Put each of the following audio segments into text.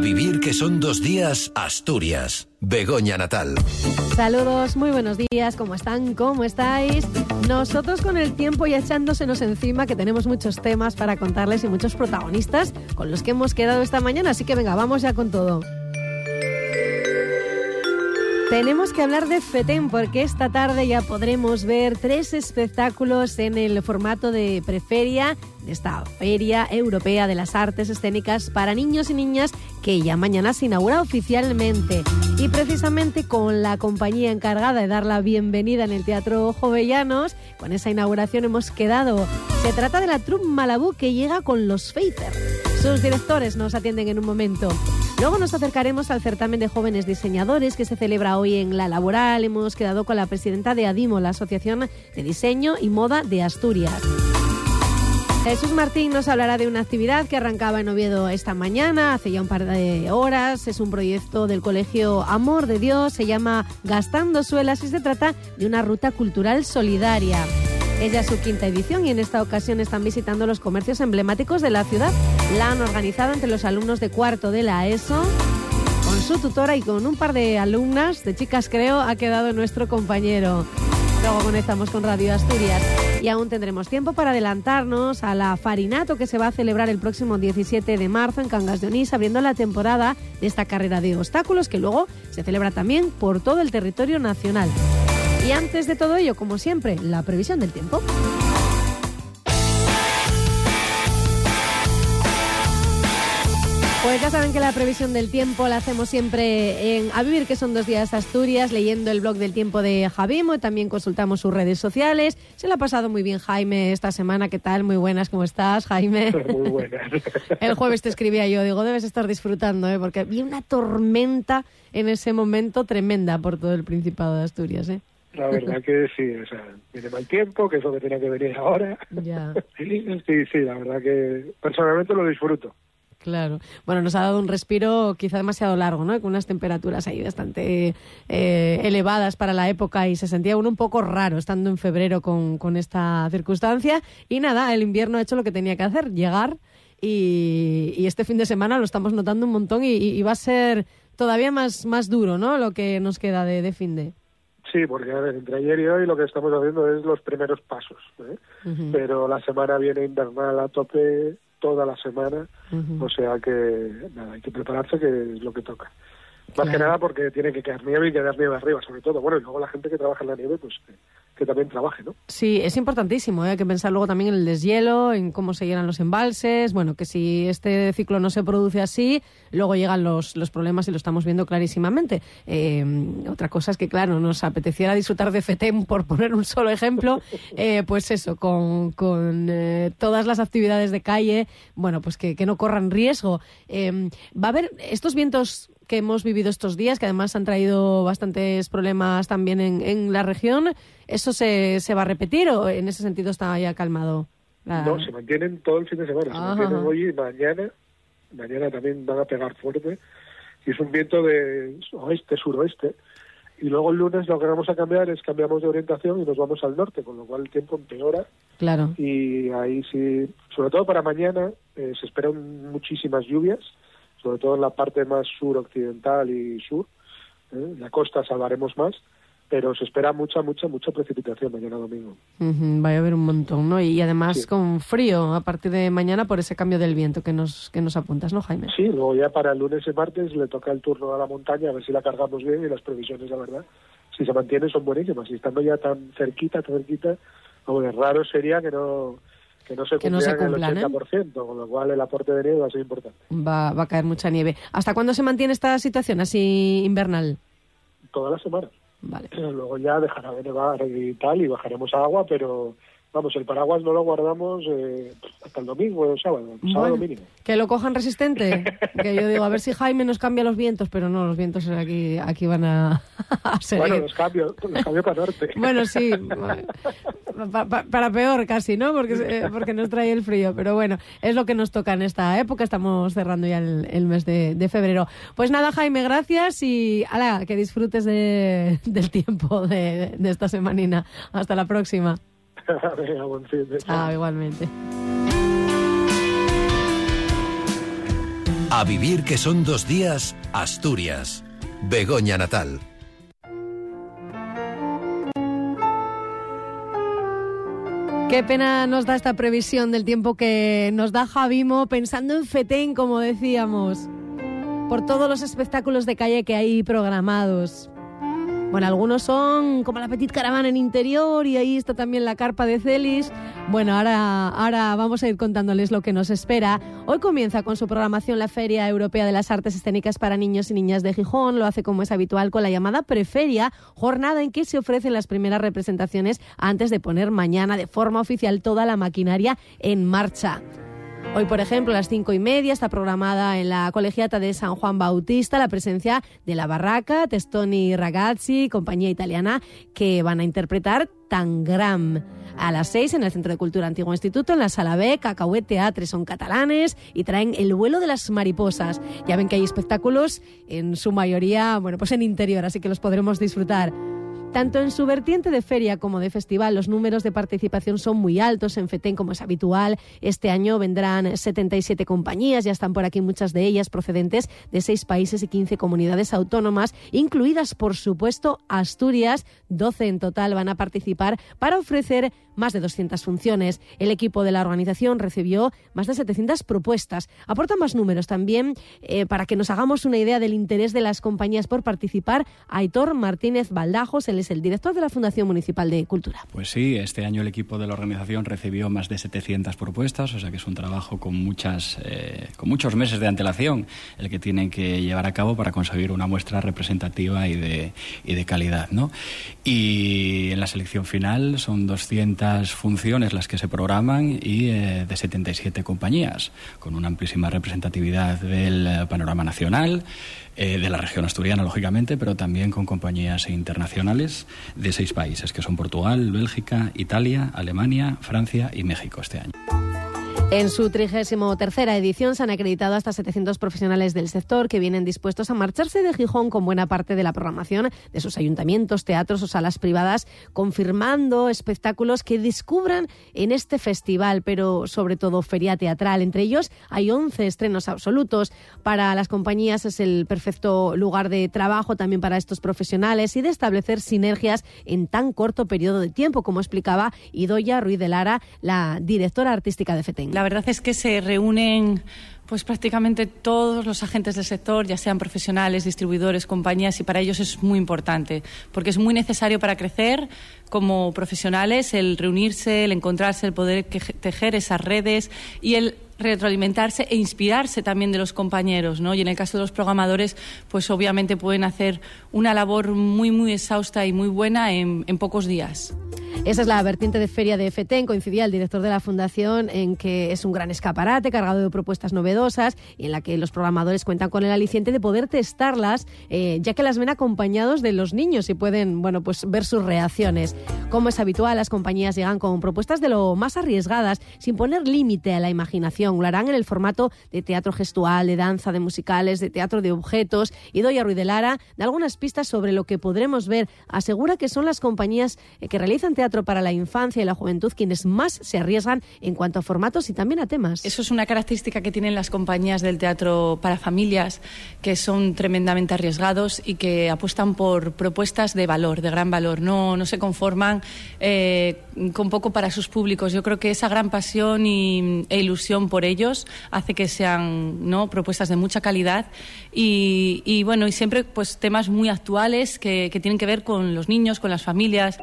Vivir que son dos días, Asturias. Begoña Natal. Saludos, muy buenos días, ¿cómo están? ¿Cómo estáis? Nosotros con el tiempo y echándosenos encima que tenemos muchos temas para contarles y muchos protagonistas con los que hemos quedado esta mañana, así que venga, vamos ya con todo. Tenemos que hablar de FETEM porque esta tarde ya podremos ver tres espectáculos en el formato de preferia de esta Feria Europea de las Artes Escénicas para niños y niñas que ya mañana se inaugura oficialmente. Y precisamente con la compañía encargada de dar la bienvenida en el Teatro Jovellanos, con esa inauguración hemos quedado. Se trata de la Troupe Malabú que llega con los Pfeiffer. Sus directores nos atienden en un momento. Luego nos acercaremos al certamen de jóvenes diseñadores que se celebra hoy en La Laboral. Hemos quedado con la presidenta de ADIMO, la Asociación de Diseño y Moda de Asturias. Jesús Martín nos hablará de una actividad que arrancaba en Oviedo esta mañana, hace ya un par de horas. Es un proyecto del Colegio Amor de Dios, se llama Gastando Suelas y se trata de una ruta cultural solidaria. Es ya su quinta edición y en esta ocasión están visitando los comercios emblemáticos de la ciudad. La han organizado entre los alumnos de cuarto de la ESO. Con su tutora y con un par de alumnas, de chicas creo, ha quedado nuestro compañero. Luego conectamos con Radio Asturias y aún tendremos tiempo para adelantarnos a la Farinato que se va a celebrar el próximo 17 de marzo en Cangas de Onís, abriendo la temporada de esta carrera de obstáculos que luego se celebra también por todo el territorio nacional. Y antes de todo ello, como siempre, la previsión del tiempo. Pues ya saben que la previsión del tiempo la hacemos siempre en A Vivir, que son dos días Asturias, leyendo el blog del tiempo de Javimo. También consultamos sus redes sociales. Se le ha pasado muy bien Jaime esta semana. ¿Qué tal? Muy buenas, ¿cómo estás, Jaime? Muy buenas. El jueves te escribía yo, digo, debes estar disfrutando, ¿eh? porque vi una tormenta en ese momento tremenda por todo el Principado de Asturias. ¿eh? La verdad que sí, o sea, viene mal tiempo, que es lo que tenía que venir ahora. Ya. Sí, sí, la verdad que personalmente lo disfruto. Claro. Bueno, nos ha dado un respiro quizá demasiado largo, ¿no? Con unas temperaturas ahí bastante eh, elevadas para la época y se sentía uno un poco raro estando en febrero con, con esta circunstancia. Y nada, el invierno ha hecho lo que tenía que hacer, llegar. Y, y este fin de semana lo estamos notando un montón y, y, va a ser todavía más, más duro, ¿no? Lo que nos queda de, de fin de. Sí, porque a ver, entre ayer y hoy lo que estamos haciendo es los primeros pasos. ¿eh? Uh -huh. Pero la semana viene invernal a tope toda la semana, uh -huh. o sea que nada, hay que prepararse que es lo que toca. Más claro. que nada porque tiene que quedar nieve y quedar nieve arriba, sobre todo. Bueno, y luego la gente que trabaja en la nieve, pues que, que también trabaje, ¿no? Sí, es importantísimo, ¿eh? hay que pensar luego también en el deshielo, en cómo se llenan los embalses. Bueno, que si este ciclo no se produce así, luego llegan los, los problemas y lo estamos viendo clarísimamente. Eh, otra cosa es que, claro, nos apeteciera disfrutar de FETEM, por poner un solo ejemplo, eh, pues eso, con, con eh, todas las actividades de calle, bueno, pues que, que no corran riesgo. Eh, va a haber estos vientos que hemos vivido estos días, que además han traído bastantes problemas también en, en la región, ¿eso se, se, va a repetir o en ese sentido está ya calmado? La... No, se mantienen todo el fin de semana, se Ajá. mantienen hoy y mañana, mañana también van a pegar fuerte, y es un viento de oeste-suroeste, y luego el lunes lo que vamos a cambiar es cambiamos de orientación y nos vamos al norte, con lo cual el tiempo empeora. Claro. Y ahí sí, sobre todo para mañana, eh, se esperan muchísimas lluvias, sobre todo en la parte más suroccidental y sur. ¿eh? La costa salvaremos más, pero se espera mucha, mucha, mucha precipitación mañana domingo. Uh -huh, vaya a haber un montón, ¿no? Y además sí. con frío a partir de mañana por ese cambio del viento que nos, que nos apuntas, ¿no, Jaime? Sí, luego ya para el lunes y martes le toca el turno a la montaña, a ver si la cargamos bien y las previsiones, la verdad, si se mantiene son buenísimas. Y estando ya tan cerquita, tan cerquita, hombre, raro sería que no que no se que no se cumplan, el 80%, ¿eh? con lo cual el aporte de nieve va a ser importante. Va, va a caer mucha nieve. ¿Hasta cuándo se mantiene esta situación así invernal? Toda la semana. Vale. Luego ya dejará de nevar y tal y bajaremos agua, pero vamos, el paraguas no lo guardamos eh, hasta el domingo o el sábado, el bueno, sábado mínimo. Que lo cojan resistente. que yo digo, a ver si Jaime nos cambia los vientos, pero no, los vientos aquí, aquí van a, a seguir. Bueno, los cambio, los cambio para norte. bueno, sí, pa, pa, para peor casi, ¿no? Porque, eh, porque nos trae el frío, pero bueno, es lo que nos toca en esta época, estamos cerrando ya el, el mes de, de, febrero. Pues nada, Jaime, gracias y ala, que disfrutes de, del tiempo de, de esta semanina. Hasta la próxima. Venga, buen fin de Ah, igualmente. A vivir que son dos días, Asturias. Begoña Natal. Qué pena nos da esta previsión del tiempo que nos da Javimo pensando en Fetén, como decíamos, por todos los espectáculos de calle que hay programados. Bueno, algunos son como la Petit Caravana en interior y ahí está también la carpa de Celis. Bueno, ahora, ahora vamos a ir contándoles lo que nos espera. Hoy comienza con su programación la Feria Europea de las Artes Escénicas para Niños y Niñas de Gijón. Lo hace como es habitual con la llamada Preferia, jornada en que se ofrecen las primeras representaciones antes de poner mañana de forma oficial toda la maquinaria en marcha. Hoy, por ejemplo, a las cinco y media está programada en la colegiata de San Juan Bautista la presencia de la Barraca, Testoni Ragazzi, compañía italiana, que van a interpretar Tangram. A las seis en el Centro de Cultura Antiguo Instituto, en la Sala B, Cacahuete Teatre son catalanes y traen El vuelo de las mariposas. Ya ven que hay espectáculos en su mayoría, bueno, pues en interior, así que los podremos disfrutar. Tanto en su vertiente de feria como de festival, los números de participación son muy altos en FETEN, como es habitual. Este año vendrán 77 compañías, ya están por aquí muchas de ellas procedentes de seis países y 15 comunidades autónomas, incluidas, por supuesto, Asturias. 12 en total van a participar para ofrecer más de 200 funciones. El equipo de la organización recibió más de 700 propuestas. Aporta más números también eh, para que nos hagamos una idea del interés de las compañías por participar. Aitor Martínez Baldajos, el es el director de la Fundación Municipal de Cultura. Pues sí, este año el equipo de la organización recibió más de 700 propuestas, o sea que es un trabajo con, muchas, eh, con muchos meses de antelación el que tienen que llevar a cabo para conseguir una muestra representativa y de, y de calidad. ¿no? Y en la selección final son 200 funciones las que se programan y eh, de 77 compañías, con una amplísima representatividad del panorama nacional. Eh, de la región asturiana, lógicamente, pero también con compañías internacionales de seis países, que son Portugal, Bélgica, Italia, Alemania, Francia y México este año. En su trigésimo tercera edición se han acreditado hasta 700 profesionales del sector que vienen dispuestos a marcharse de Gijón con buena parte de la programación de sus ayuntamientos, teatros o salas privadas, confirmando espectáculos que descubran en este festival, pero sobre todo feria teatral. Entre ellos hay 11 estrenos absolutos. Para las compañías es el perfecto lugar de trabajo también para estos profesionales y de establecer sinergias en tan corto periodo de tiempo, como explicaba Idoya Ruiz de Lara, la directora artística de FETEN. La verdad es que se reúnen pues prácticamente todos los agentes del sector, ya sean profesionales, distribuidores, compañías, y para ellos es muy importante, porque es muy necesario para crecer como profesionales el reunirse, el encontrarse, el poder tejer esas redes y el retroalimentarse e inspirarse también de los compañeros, ¿no? Y en el caso de los programadores, pues obviamente pueden hacer una labor muy, muy exhausta y muy buena en, pocos días. Esa es la vertiente de feria de FETEN. Coincidía el director de la fundación en que es un gran escaparate cargado de propuestas novedosas y en la que los programadores cuentan con el aliciente de poder testarlas, eh, ya que las ven acompañados de los niños y pueden, bueno, pues ver sus reacciones. Como es habitual, las compañías llegan con propuestas de lo más arriesgadas, sin poner límite a la imaginación. Harán en el formato de teatro gestual, de danza, de musicales, de teatro de objetos. Y doy a Ruidelara de algunas pistas sobre lo que podremos ver. Asegura que son las compañías eh, que realizan teatro para la infancia y la juventud quienes más se arriesgan en cuanto a formatos y también a temas. Eso es una característica que tienen las compañías del teatro para familias, que son tremendamente arriesgados y que apuestan por propuestas de valor, de gran valor. No, no se conforman eh, con poco para sus públicos. Yo creo que esa gran pasión y, e ilusión por ellos hace que sean ¿no? propuestas de mucha calidad y, y bueno, y siempre pues temas muy actuales que, que tienen que ver con los niños, con las familias.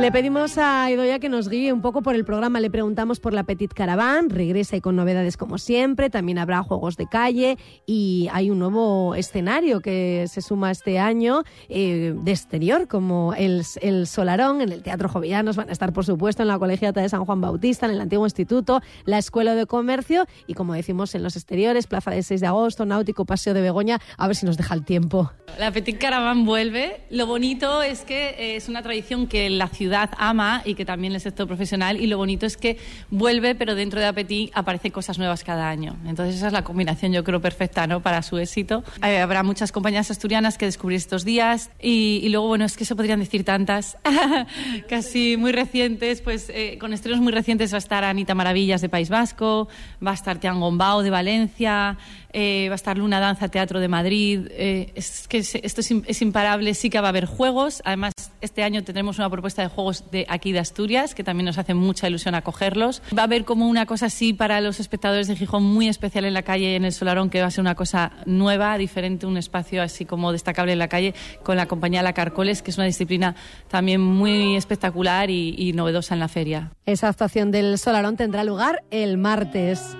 Le pedimos a Idoya que nos guíe un poco por el programa. Le preguntamos por la Petit Caravan. Regresa y con novedades como siempre. También habrá juegos de calle y hay un nuevo escenario que se suma este año eh, de exterior, como el, el, Solarón en el Teatro Jovianos. Van a estar, por supuesto, en la Colegiata de San Juan Bautista, en el antiguo instituto, la Escuela de Comercio y, como decimos, en los exteriores, Plaza de 6 de Agosto, Náutico, Paseo de Begoña. A ver si nos deja el tiempo. La Petit Caravan vuelve. Lo bonito es que es una tradición que la ciudad ciudad ama y que también el sector profesional. Y lo bonito es que vuelve, pero dentro de Apetit aparecen cosas nuevas cada año. Entonces esa es la combinación, yo creo, perfecta ¿no? para su éxito. Eh, habrá muchas compañías asturianas que descubrir estos días y, luego, bueno, es que se podrían decir tantas, casi muy recientes, pues eh, con estrenos muy recientes va a estar Anita Maravillas de País Vasco, va a estar Tian Gombao de Valencia, eh, va a estar Luna Danza Teatro de Madrid. Eh, es que esto es, imparable, sí que va a haber juegos. Además, este año tendremos una propuesta de juegos de aquí de Asturias, que también nos hace mucha ilusión acogerlos. Va a haber como una cosa así para los espectadores de Gijón muy especial en la calle, en el Solarón, que va a ser una cosa nueva, diferente, un espacio así como destacable en la calle, con la compañía La Carcoles, que es una disciplina también muy espectacular y, y novedosa en la feria. Esa actuación del Solarón tendrá lugar el martes.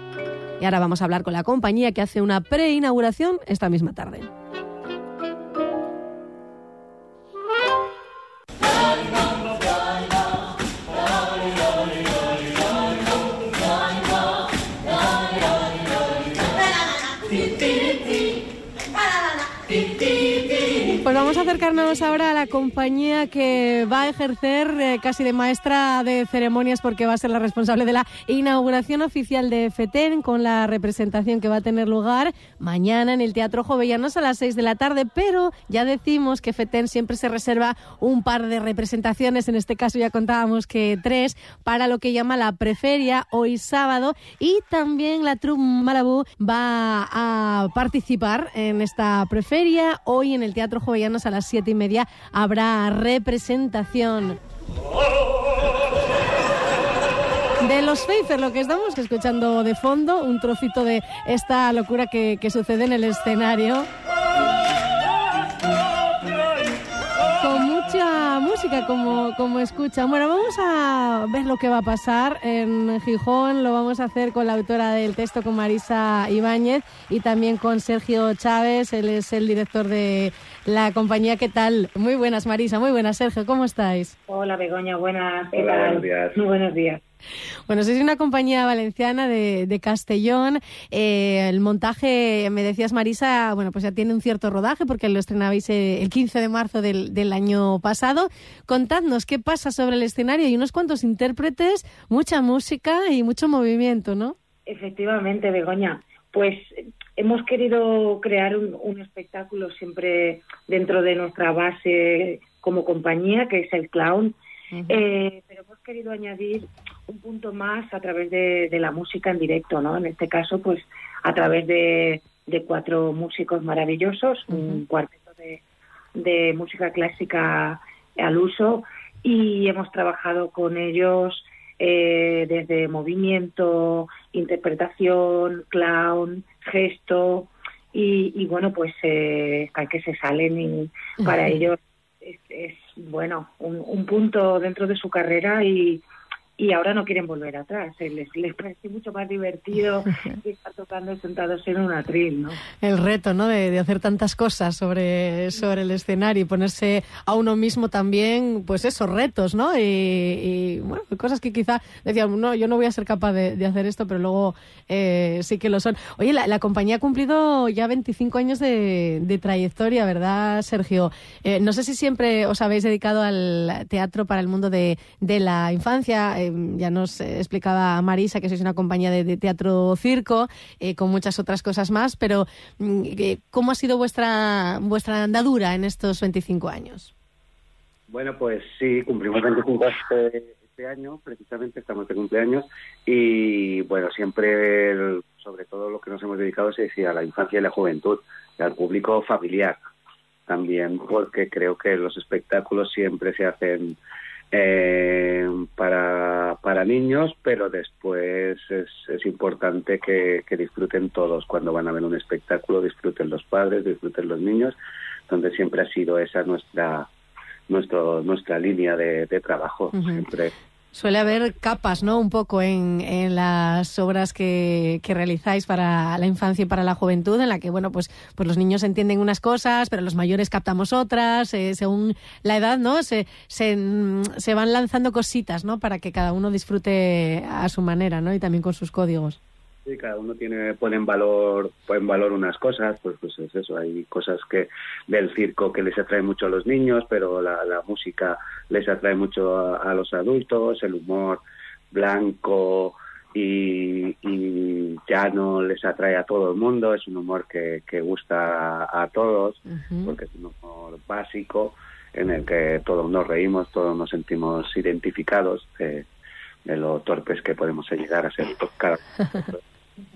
Y ahora vamos a hablar con la compañía que hace una pre-inauguración esta misma tarde. Acercarnos ahora a la compañía que va a ejercer eh, casi de maestra de ceremonias porque va a ser la responsable de la inauguración oficial de FETEN con la representación que va a tener lugar mañana en el Teatro Jovellanos a las 6 de la tarde. Pero ya decimos que FETEN siempre se reserva un par de representaciones, en este caso ya contábamos que tres, para lo que llama la preferia hoy sábado y también la Troupe Malabú va a participar en esta preferia hoy en el Teatro Jovellanos a las siete y media habrá representación. De los Pfeiffer, lo que estamos escuchando de fondo, un trocito de esta locura que, que sucede en el escenario. Música como, como escuchan. Bueno, vamos a ver lo que va a pasar en Gijón. Lo vamos a hacer con la autora del texto, con Marisa Ibáñez, y también con Sergio Chávez. Él es el director de la compañía. ¿Qué tal? Muy buenas, Marisa. Muy buenas, Sergio. ¿Cómo estáis? Hola, Begoña. Buenas. Buenos días. Muy buenos días. Bueno, sois una compañía valenciana de, Castellón. Eh, el montaje, me decías Marisa, bueno, pues ya tiene un cierto rodaje porque lo estrenabais eh, el 15 de marzo del, del, año pasado. Contadnos qué pasa sobre el escenario y unos cuantos intérpretes, mucha música y mucho movimiento, ¿no? Efectivamente, Begoña. Pues hemos querido crear un espectáculo siempre dentro de nuestra base como compañía, que es el clown eh, pero hemos querido añadir un punto más a través de, la música en directo, ¿no? En este caso, pues a través de, cuatro músicos maravillosos, un cuarteto de, música clásica al uso y hemos trabajado con ellos eh, desde movimiento, interpretación, clown, gesto y, bueno, pues eh, que se salen y para ellos es, bueno, un, punto dentro de su carrera y, y ahora no quieren volver atrás. Eh, les, les parece mucho más divertido estar tocando sentados en un atril, ¿no? El reto, ¿no? De, hacer tantas cosas sobre, sobre el escenario y ponerse a uno mismo también, pues esos retos, ¿no? Y, bueno, cosas que quizá decían, no, yo no voy a ser capaz de, hacer esto, pero luego eh, sí que lo son. Oye, la, compañía ha cumplido ya 25 años de, trayectoria, ¿verdad, Sergio? Eh, no sé si siempre os habéis dedicado al teatro para el mundo de, de la infancia ya nos explicaba Marisa que sois una compañía de, teatro circo, eh, con muchas otras cosas más, pero mm, eh, ¿cómo ha sido vuestra, vuestra andadura en estos 25 años? Bueno, pues sí, cumplimos 25 este, este año, precisamente estamos de cumpleaños, y bueno, siempre, sobre todo lo que nos hemos dedicado es a la infancia y la juventud, y al público familiar también, porque creo que los espectáculos siempre se hacen eh, para, para niños, pero después es, es importante que, disfruten todos cuando van a ver un espectáculo, disfruten los padres, disfruten los niños, donde siempre ha sido esa nuestra nuestro, nuestra línea de, trabajo. Siempre Suele haber capas, ¿no? Un poco en, en las obras que, que, realizáis para la infancia y para la juventud, en la que, bueno, pues, pues los niños entienden unas cosas, pero los mayores captamos otras, eh, según la edad, ¿no? Se, se, se, van lanzando cositas, ¿no? Para que cada uno disfrute a su manera, ¿no? Y también con sus códigos. Sí, cada uno tiene pone en valor pone en valor unas cosas, pues pues es eso, hay cosas que del circo que les atrae mucho a los niños, pero la, la música les atrae mucho a, a los adultos, el humor blanco, y, y, ya no les atrae a todo el mundo, es un humor que, que gusta a, a todos, uh -huh. porque es un humor básico en el que todos nos reímos, todos nos sentimos identificados eh, de lo torpes que podemos llegar a ser cada.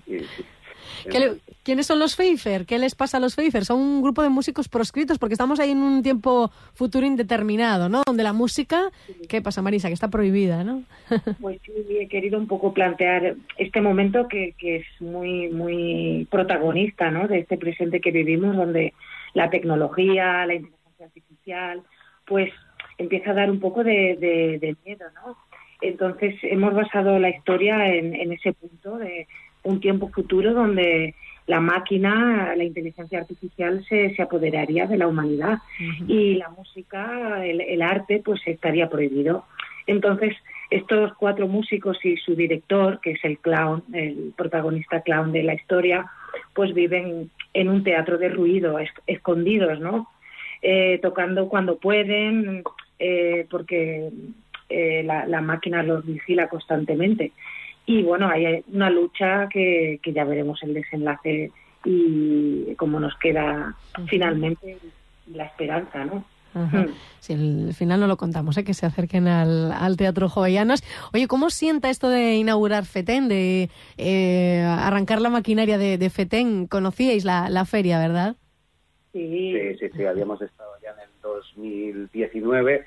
Le, ¿Quiénes son los Pfeiffer? ¿Qué les pasa a los Pfeiffer? Son un grupo de músicos proscritos porque estamos ahí en un tiempo futuro indeterminado, ¿no? Donde la música, ¿qué pasa, Marisa? Que está prohibida, ¿no? Pues sí, he querido un poco plantear este momento que, que es muy, muy protagonista, ¿no? De este presente que vivimos, donde la tecnología, la inteligencia artificial, pues empieza a dar un poco de, de, de miedo, ¿no? Entonces hemos basado la historia en, en ese punto de un tiempo futuro donde la máquina, la inteligencia artificial se, se apoderaría de la humanidad uh -huh. y la música, el, el, arte, pues estaría prohibido. Entonces, estos cuatro músicos y su director, que es el clown, el protagonista clown de la historia, pues viven en un teatro de ruido, es, escondidos, ¿no? Eh, tocando cuando pueden, eh, porque eh, la, la máquina los vigila constantemente y bueno, hay una lucha que, que ya veremos el desenlace y cómo nos queda uh -huh. finalmente la esperanza, ¿no? Uh -huh. Si el final no lo contamos, ¿eh? que se acerquen al, al Teatro Jovellanos. Oye, ¿cómo sienta esto de inaugurar FETEN, de eh, arrancar la maquinaria de, de FETEN? Conocíais la, la feria, ¿verdad? Sí. sí, sí, sí, habíamos estado ya en el 2019,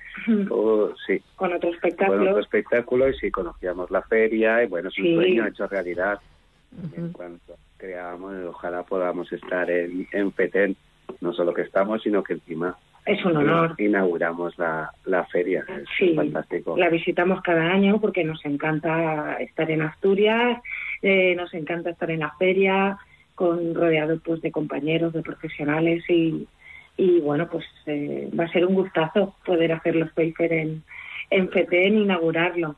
o, sí. Con otro espectáculo. Con otro espectáculo y sí, conocíamos la feria y bueno, es un sí. sueño hecho realidad. Uh -huh. En cuanto creamos, ojalá podamos estar en, en Petén, no solo que estamos, sino que encima es un honor. Inauguramos la, la feria, es sí, fantástico. La visitamos cada año porque nos encanta estar en Asturias, eh, nos encanta estar en la feria, con rodeado pues de compañeros, de profesionales y, y bueno, pues eh, va a ser un gustazo poder hacer los Pfeiffer en, en FETEN, inaugurarlo.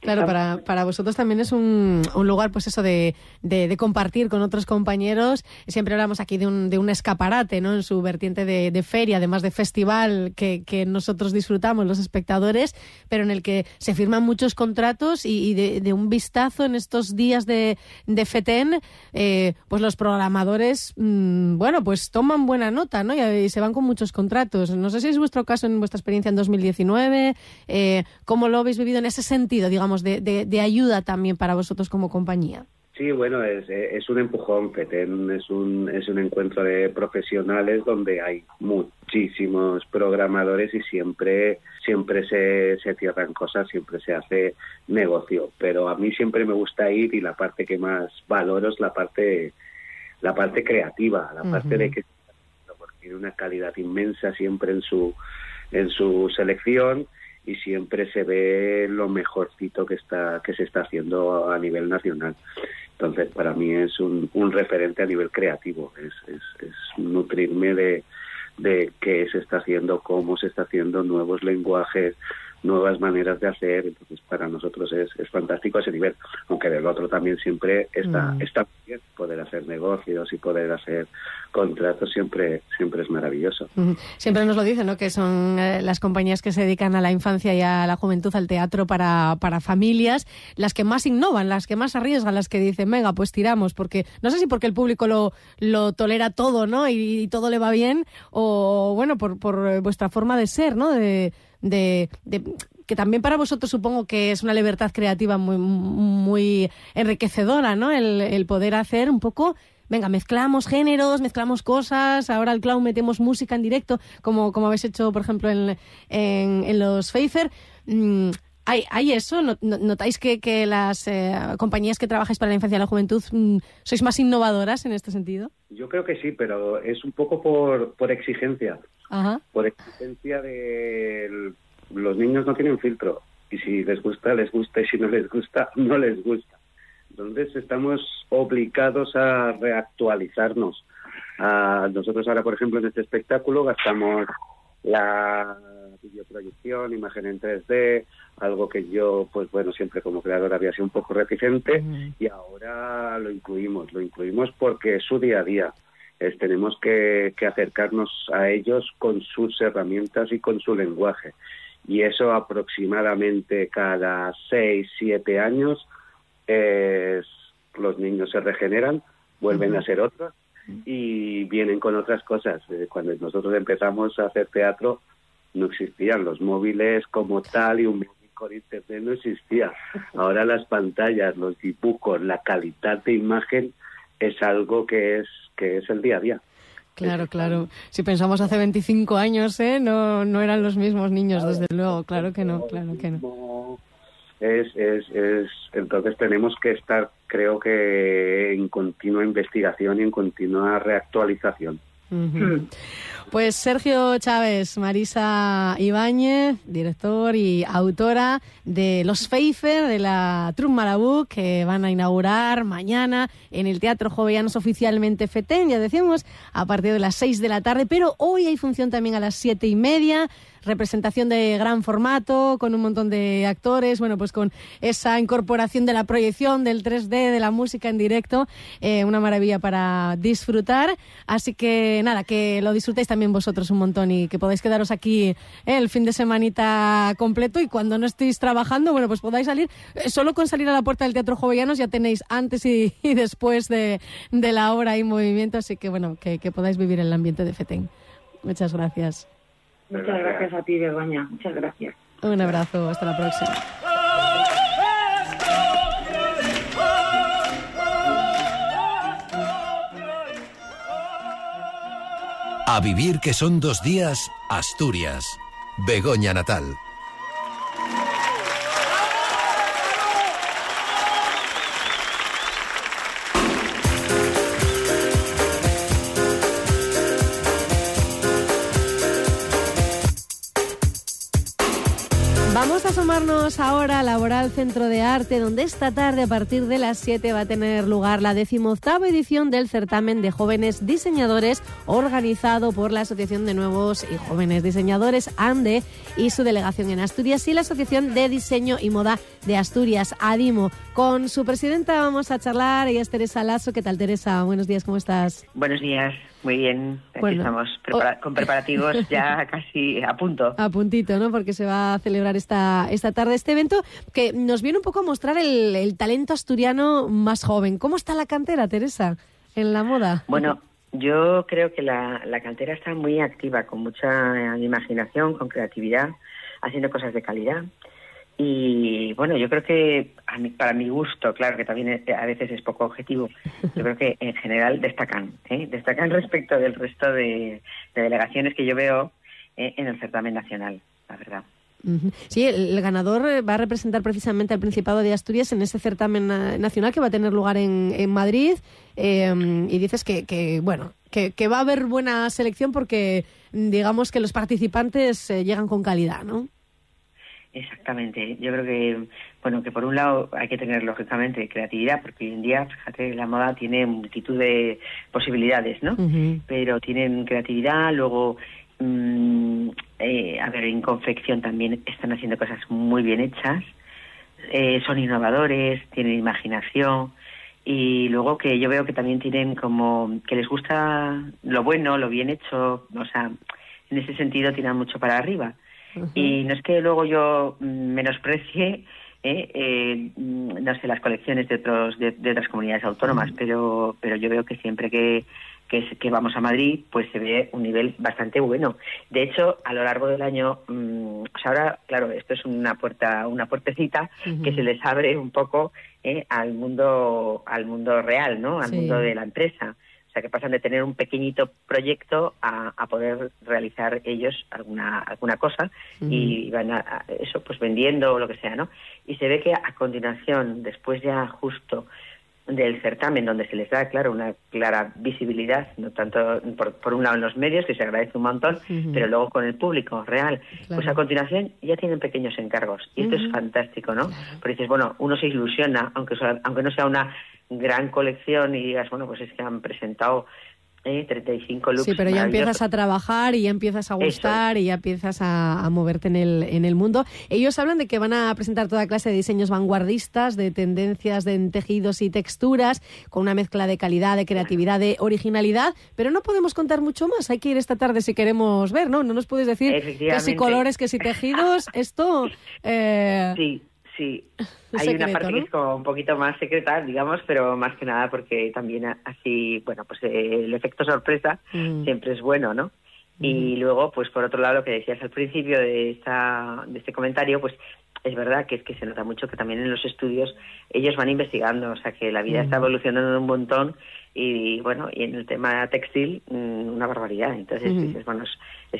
Claro, para, para vosotros también es un, un lugar, pues eso, de, de, de, compartir con otros compañeros. Siempre hablamos aquí de un, de un escaparate, ¿no? En su vertiente de, de feria, además de festival que, que, nosotros disfrutamos, los espectadores, pero en el que se firman muchos contratos y, y de, de, un vistazo en estos días de, de FETEN, eh, pues los programadores, mmm, bueno, pues toman buena nota, ¿no? Y, y, se van con muchos contratos. No sé si es vuestro caso en vuestra experiencia en 2019, eh, ¿cómo lo habéis vivido en ese sentido, digamos? De, de, de, ayuda también para vosotros como compañía. Sí, bueno, es, es un empujón, FETEN es un, es un encuentro de profesionales donde hay muchísimos programadores y siempre, siempre se, se cierran cosas, siempre se hace negocio, pero a mí siempre me gusta ir y la parte que más valoro es la parte, la parte creativa, la parte uh -huh. de que porque tiene una calidad inmensa siempre en su, en su selección y siempre se ve lo mejorcito que está que se está haciendo a nivel nacional. Entonces para mí es un, referente a nivel creativo es, es, es nutrirme de, de qué se está haciendo cómo se está haciendo nuevos lenguajes nuevas maneras de hacer entonces para nosotros es, es fantástico ese nivel aunque del otro también siempre está mm. está bien poder hacer negocios y poder hacer contratos siempre siempre es maravilloso mm. siempre nos lo dicen no que son eh, las compañías que se dedican a la infancia y a la juventud al teatro para para familias las que más innovan las que más arriesgan las que dicen venga pues tiramos porque no sé si porque el público lo lo tolera todo no y, y todo le va bien o bueno por por vuestra forma de ser no de de, que también para vosotros supongo que es una libertad creativa muy, muy enriquecedora, ¿no? El, el poder hacer un poco venga, mezclamos géneros, mezclamos cosas, ahora al clown metemos música en directo, como, como habéis hecho, por ejemplo, en, en, en los Pfeiffer. Mm, ¿Hay, ¿Hay eso? ¿Notáis que, que las eh, compañías que trabajáis para la infancia y la juventud mm, sois más innovadoras en este sentido? Yo creo que sí, pero es un poco por, por exigencia. Ajá. Por exigencia de los niños no tienen filtro y si les gusta, les gusta y si no les gusta, no les gusta. Entonces estamos obligados a reactualizarnos. A nosotros ahora, por ejemplo, en este espectáculo gastamos la videoproyección, imagen en 3D, algo que yo, pues bueno, siempre como creador había sido un poco reticente y ahora lo incluimos, lo incluimos porque es su día a día. Es, tenemos que, que acercarnos a ellos con sus herramientas y con su lenguaje. Y eso aproximadamente cada seis, siete años es, los niños se regeneran, vuelven a ser otros y vienen con otras cosas. Eh, cuando nosotros empezamos a hacer teatro no existían los móviles como tal y un con internet no existía. Ahora las pantallas, los dibujos, la calidad de imagen es algo que es que es el día a día. Claro, claro. Si pensamos hace 25 años, ¿eh? no, no eran los mismos niños, desde luego. Claro que no, claro que no. Es, es, es, entonces tenemos que estar, creo que, en continua investigación y en continua reactualización. Pues Sergio Chávez, Marisa Ibáñez, director y autora de Los Pfeiffer, de la Truth Marabú, que van a inaugurar mañana en el Teatro Jovellanos oficialmente FETEN, ya decíamos, a partir de las 6 de la tarde, pero hoy hay función también a las siete y media representación de gran formato, con un montón de actores, bueno, pues con esa incorporación de la proyección, del 3D, de la música en directo, eh, una maravilla para disfrutar. Así que nada, que lo disfrutéis también vosotros un montón y que podáis quedaros aquí eh, el fin de semanita completo y cuando no estéis trabajando, bueno, pues podáis salir, eh, solo con salir a la puerta del Teatro Jovellanos ya tenéis antes y, después de, la hora y movimiento, así que bueno, que, que podáis vivir el ambiente de FETEN. Muchas gracias. Muchas gracias a ti, Begoña. Muchas gracias. Un abrazo. Hasta la próxima. A vivir que son dos días, Asturias. Begoña Natal. Vamos a asomarnos ahora al Laboral Centro de Arte, donde esta tarde a partir de las 7 va a tener lugar la decimoctava edición del certamen de jóvenes diseñadores organizado por la Asociación de Nuevos y Jóvenes Diseñadores ANDE y su delegación en Asturias y la Asociación de Diseño y Moda de Asturias, ADIMO. Con su presidenta vamos a charlar, ella es Teresa Lazo. ¿Qué tal Teresa? Buenos días, ¿cómo estás? Buenos días. Muy bien, aquí estamos con preparativos ya casi a punto. A puntito, ¿no? Porque se va a celebrar esta, esta tarde este evento que nos viene un poco a mostrar el, talento asturiano más joven. ¿Cómo está la cantera, Teresa, en la moda? Bueno, yo creo que la, la cantera está muy activa, con mucha imaginación, con creatividad, haciendo cosas de calidad. Y bueno, yo creo que para mi gusto, claro que también a veces es poco objetivo, yo creo que en general destacan, ¿eh? destacan respecto del resto de, delegaciones que yo veo ¿eh? en el certamen nacional, la verdad. Sí, el, ganador eh, va a representar precisamente al Principado de Asturias en ese certamen nacional que va a tener lugar en, en Madrid. Em, y dices que, que bueno, que, que, va a haber buena selección porque digamos que los participantes llegan con calidad, ¿no? Exactamente. Yo creo que, bueno, que por un lado hay que tener lógicamente creatividad, porque hoy en día, fíjate, la moda tiene multitud de posibilidades, ¿no? Pero tienen creatividad, luego, mm, eh, a ver, en confección también están haciendo cosas muy bien hechas, eh, son innovadores, tienen imaginación y luego que yo veo que también tienen como que les gusta lo bueno, lo bien hecho, o sea, en ese sentido tiran mucho para arriba y no es que luego yo mm, menosprecie, eh, eh, mm, no sé, las colecciones de, otros, de, otras comunidades autónomas, pero, pero yo veo que siempre que, que, vamos a Madrid, pues se ve un nivel bastante bueno. De hecho, a lo largo del año, mm, o sea, ahora, claro, esto es una puerta, una puertecita que se les abre un poco eh, al mundo, al mundo real, ¿no? Al mundo de la empresa sea, que pasan de tener un pequeñito proyecto a, poder realizar ellos alguna alguna cosa y van a, eso pues vendiendo o lo que sea, ¿no? Y se ve que a continuación, después ya justo del certamen donde se les da, claro, una clara visibilidad, no tanto por, un lado en los medios, que se agradece un montón, pero luego con el público real. Pues a continuación ya tienen pequeños encargos. Y esto es fantástico, ¿no? Porque dices, bueno, uno se ilusiona, aunque, aunque no sea una gran colección y digas, bueno, pues es que han presentado ¿eh? 35 looks. Sí, pero ya empiezas a trabajar y ya empiezas a gustar y ya empiezas a, moverte en el, en el mundo. Ellos hablan de que van a presentar toda clase de diseños vanguardistas, de tendencias de tejidos y texturas, con una mezcla de calidad, de creatividad, de originalidad, pero no podemos contar mucho más. Hay que ir esta tarde si queremos ver, ¿no? No nos puedes decir que si colores, que si tejidos, esto... Eh... Sí. Sí, hay una parte que es como un poquito más secreta, digamos, pero más que nada porque también así, bueno, pues el efecto sorpresa mm. siempre es bueno, ¿no? Y mm. luego, pues por otro lado, lo que decías al principio de, esta, de este comentario, pues es verdad que es que se nota mucho que también en los estudios ellos van investigando, o sea que la vida está evolucionando un montón y bueno, y en el tema textil mm, una barbaridad. Entonces, bueno, es,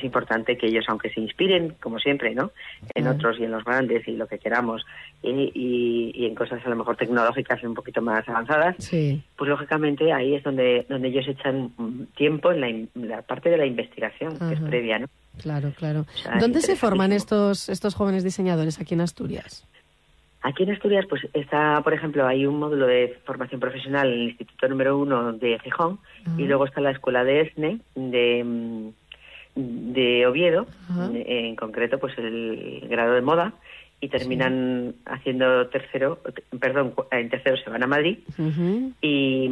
importante que ellos, aunque se inspiren, como siempre, ¿no? En otros y en los grandes y lo que queramos, y, y, en cosas a lo mejor tecnológicas un poquito más avanzadas, pues lógicamente ahí es donde, donde ellos echan tiempo en la, parte de la investigación, que es previa, ¿no? Claro, claro. ¿Dónde se forman estos, estos jóvenes diseñadores aquí en Asturias? Aquí en Asturias, pues está, por ejemplo, hay un módulo de formación profesional en el Instituto Número Uno de Gijón y luego está la Escuela de ESNE de, de Oviedo, en concreto, pues el grado de moda y terminan haciendo tercero, perdón, en tercero se van a Madrid y,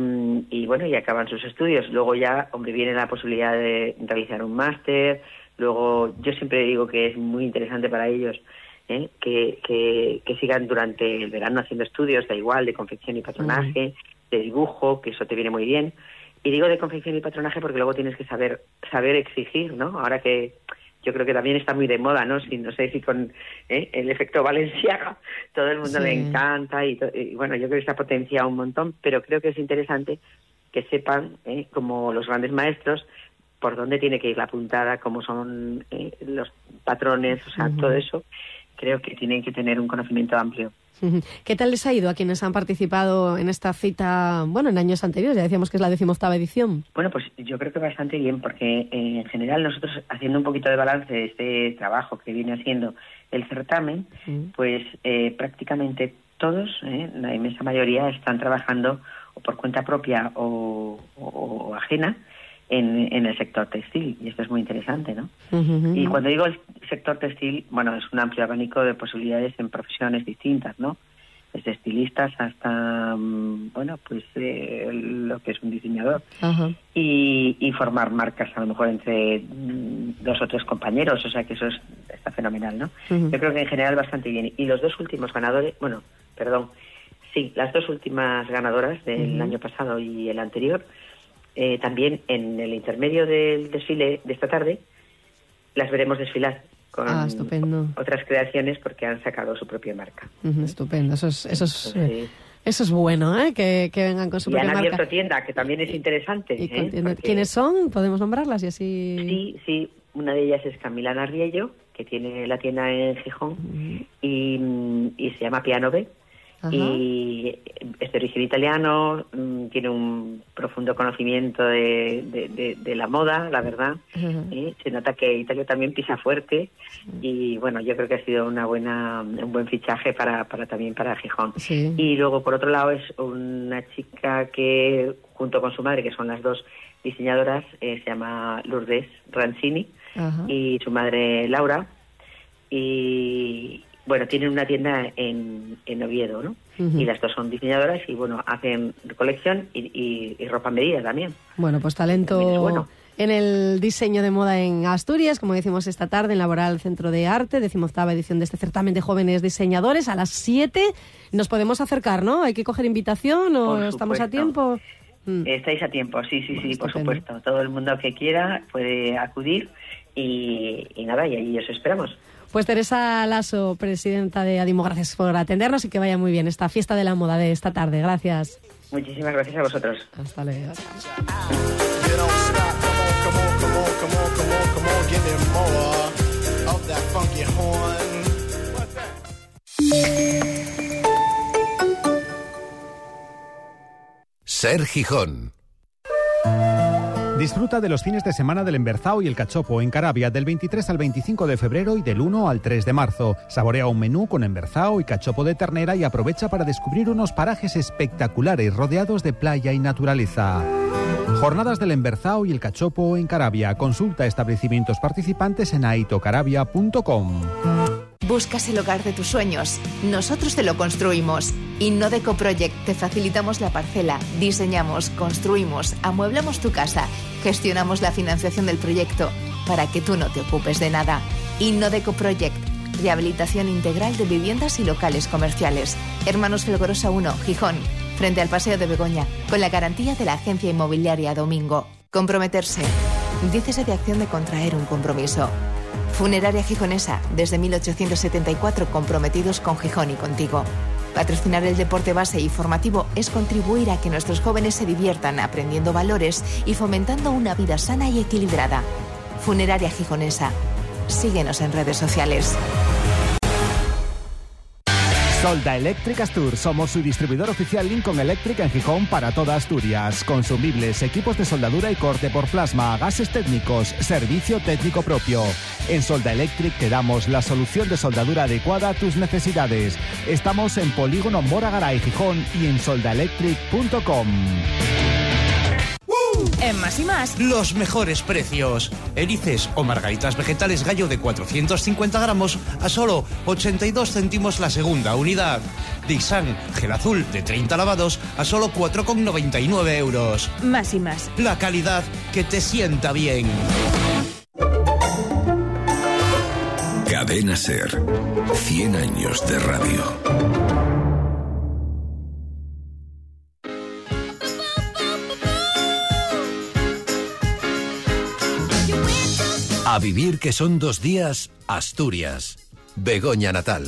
y, bueno, y acaban sus estudios. Luego ya, hombre, viene la posibilidad de realizar un máster, Luego, yo siempre digo que es muy interesante para ellos ¿eh? que, que, sigan durante el verano haciendo estudios, da igual, de confección y patronaje, de dibujo, que eso te viene muy bien. Y digo de confección y patronaje porque luego tienes que saber saber exigir, ¿no? Ahora que yo creo que también está muy de moda, ¿no? Si, no sé si con ¿eh? el efecto valenciano todo el mundo le encanta y, bueno, yo creo que está potenciado un montón, pero creo que es interesante que sepan, ¿eh? como los grandes maestros, por dónde tiene que ir la puntada, cómo son eh, los patrones, o sea, todo eso, creo que tienen que tener un conocimiento amplio. ¿Qué tal les ha ido a quienes han participado en esta cita, bueno, en años anteriores? Ya decíamos que es la decimoctava edición. Bueno, pues yo creo que bastante bien, porque eh, en general nosotros, haciendo un poquito de balance de este trabajo que viene haciendo el certamen, pues eh, prácticamente todos, la inmensa mayoría, están trabajando o por cuenta propia o ajena en, el sector textil y esto es muy interesante, ¿no? Y cuando digo el sector textil, bueno, es un amplio abanico de posibilidades en profesiones distintas, ¿no? Desde estilistas hasta, mm, bueno, pues eh, lo que es un diseñador. y, formar marcas a lo mejor entre mm, dos o tres compañeros, o sea que eso es, está fenomenal, ¿no? Yo creo que en general bastante bien. Y los dos últimos ganadores, bueno, perdón, sí, las dos últimas ganadoras del año pasado y el anterior, eh, también en el intermedio del desfile de esta tarde las veremos desfilar con ah, otras creaciones porque han sacado su propia marca. estupendo, eso es, eso es, eh, eso es bueno, ¿eh? que, vengan con su propia marca. Y han abierto tienda, que también es interesante. ¿eh? ¿Quiénes son? ¿Podemos nombrarlas y así...? Sí, sí, una de ellas es Camila Narriello, que tiene la tienda en Gijón, y, y, se llama Piano B y es de origen italiano, mm, tiene un profundo conocimiento de, de, la moda, la verdad. ¿eh? Se nota que Italia también pisa fuerte y bueno, yo creo que ha sido una buena, un buen fichaje para, para también para Gijón. Y luego por otro lado es una chica que junto con su madre, que son las dos diseñadoras, eh, se llama Lourdes Rancini y su madre Laura. Y, bueno, tienen una tienda en, en Oviedo, ¿no? Y las dos son diseñadoras y, bueno, hacen colección y, y, ropa medida también. Bueno, pues talento en el diseño de moda en Asturias, como decimos esta tarde, en Laboral Centro de Arte, decimoctava edición de este certamen de jóvenes diseñadores. A las 7 nos podemos acercar, ¿no? ¿Hay que coger invitación o estamos a tiempo? Mm. Estáis a tiempo, sí, sí, sí, por supuesto. Todo el mundo que quiera puede acudir y, y nada, y ahí os esperamos. Pues Teresa Lasso, presidenta de Adimo, gracias por atendernos y que vaya muy bien esta fiesta de la moda de esta tarde. Gracias. Muchísimas gracias a vosotros. Hasta luego. Ser Gijón. Disfruta de los fines de semana del Emberzao y el Cachopo en Carabia del 23 al 25 de febrero y del 1 al 3 de marzo. Saborea un menú con Emberzao y Cachopo de ternera y aprovecha para descubrir unos parajes espectaculares rodeados de playa y naturaleza. Jornadas del Emberzao y el Cachopo en Carabia. Consulta establecimientos participantes en aitocarabia.com. Buscas el hogar de tus sueños. Nosotros te lo construimos. Innodeco Project te facilitamos la parcela, diseñamos, construimos, amueblamos tu casa, gestionamos la financiación del proyecto para que tú no te ocupes de nada. Innodeco Project. Rehabilitación integral de viviendas y locales comerciales. Hermanos Felgorosa 1, Gijón, frente al Paseo de Begoña, con la garantía de la agencia inmobiliaria Domingo. Comprometerse. Dícese de acción de contraer un compromiso. Funeraria Gijonesa, desde 1874 comprometidos con Gijón y contigo. Patrocinar el deporte base y formativo es contribuir a que nuestros jóvenes se diviertan aprendiendo valores y fomentando una vida sana y equilibrada. Funeraria Gijonesa. Síguenos en redes sociales. Solda Electric Astur. Somos su distribuidor oficial Lincoln Electric en Gijón para toda Asturias. Consumibles, equipos de soldadura y corte por plasma, gases técnicos, servicio técnico propio. En Solda Electric te damos la solución de soldadura adecuada a tus necesidades. Estamos en Polígono Mora y Gijón y en soldaelectric.com. En más y más, los mejores precios. Erices o margaritas vegetales gallo de 450 gramos a solo 82 céntimos la segunda unidad. Dixan gel azul de 30 lavados a solo 4,99 euros. Más y más. La calidad que te sienta bien. Cadena Ser. 100 años de radio. A vivir que son dos días, Asturias. Begoña Natal.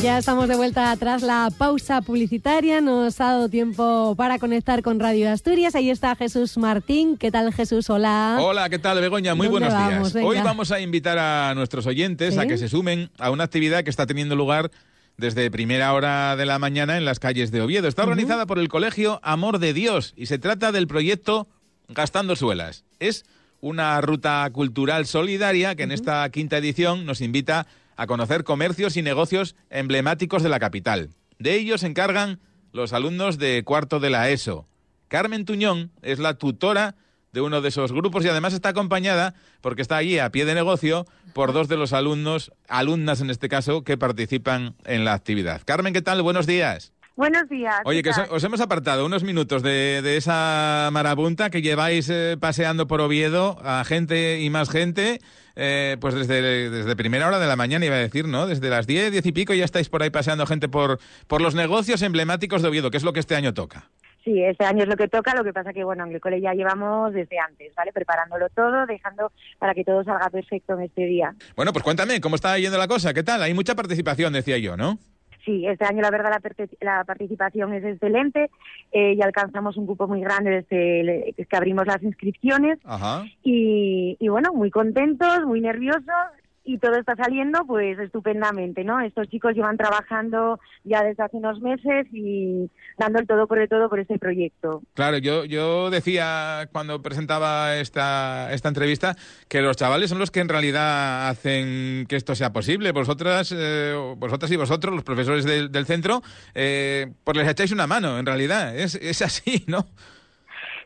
Ya estamos de vuelta tras la pausa publicitaria. Nos ha dado tiempo para conectar con Radio Asturias. Ahí está Jesús Martín. ¿Qué tal, Jesús? Hola. Hola, ¿qué tal, Begoña? Muy buenos días. Hoy vamos a invitar a nuestros oyentes a que se sumen a una actividad que está teniendo lugar desde primera hora de la mañana en las calles de Oviedo. Está organizada por el Colegio Amor de Dios y se trata del proyecto Gastando Suelas. Es una ruta cultural solidaria que en esta quinta edición nos invita a conocer comercios y negocios emblemáticos de la capital. De ellos se encargan los alumnos de cuarto de la ESO. Carmen Tuñón es la tutora de uno de esos grupos y además está acompañada, porque está allí a pie de negocio, por dos de los alumnos, alumnas en este caso, que participan en la actividad. Carmen, ¿qué tal? Buenos días. Buenos días. Oye, que os, hemos apartado unos minutos de, esa marabunta que lleváis eh, paseando por Oviedo a gente y más gente, eh, pues desde, desde primera hora de la mañana iba a decir, ¿no? Desde las diez, diez y pico ya estáis por ahí paseando gente por, por los negocios emblemáticos de Oviedo, que es lo que este año toca. Sí, este año es lo que toca, lo que pasa que, bueno, en ya llevamos desde antes, ¿vale? Preparándolo todo, dejando para que todo salga perfecto en este día. Bueno, pues cuéntame, ¿cómo está yendo la cosa? ¿Qué tal? Hay mucha participación, decía yo, ¿no? Sí, este año la verdad la, participación es excelente. Eh, y alcanzamos un grupo muy grande desde que abrimos las inscripciones. Y, y bueno, muy contentos, muy nerviosos y todo está saliendo pues estupendamente, ¿no? Estos chicos llevan trabajando ya desde hace unos meses y dando el todo por el todo por este proyecto. Claro, yo, yo decía cuando presentaba esta, esta entrevista que los chavales son los que en realidad hacen que esto sea posible. Vosotras, eh, vosotras y vosotros, los profesores del, del centro, eh, pues les echáis una mano, en realidad. Es, es así, ¿no?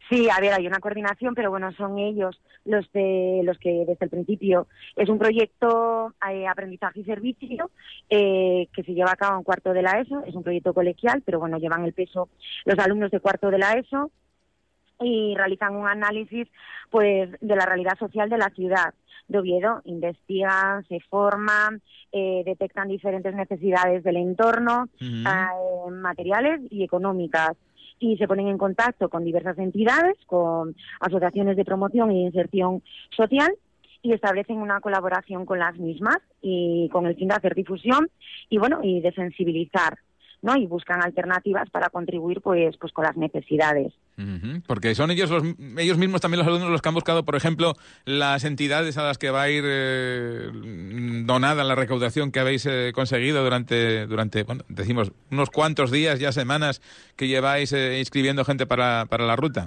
Sí, a ver, hay una coordinación, pero bueno, son ellos los de los que desde el principio es un proyecto eh, aprendizaje y servicio eh, que se lleva a cabo en cuarto de la ESO, es un proyecto colegial, pero bueno, llevan el peso los alumnos de cuarto de la ESO y realizan un análisis pues de la realidad social de la ciudad. De Oviedo, investigan, se forman, eh, detectan diferentes necesidades del entorno, materiales y económicas y se ponen en contacto con diversas entidades, con asociaciones de promoción e inserción social y establecen una colaboración con las mismas y con el fin de hacer difusión y bueno y de sensibilizar ¿no? y buscan alternativas para contribuir pues pues con las necesidades. Porque son ellos los, ellos mismos también los alumnos los que han buscado por ejemplo las entidades a las que va a ir eh, donada la recaudación que habéis eh, conseguido durante durante bueno decimos unos cuantos días ya semanas que lleváis eh, inscribiendo gente para, para la ruta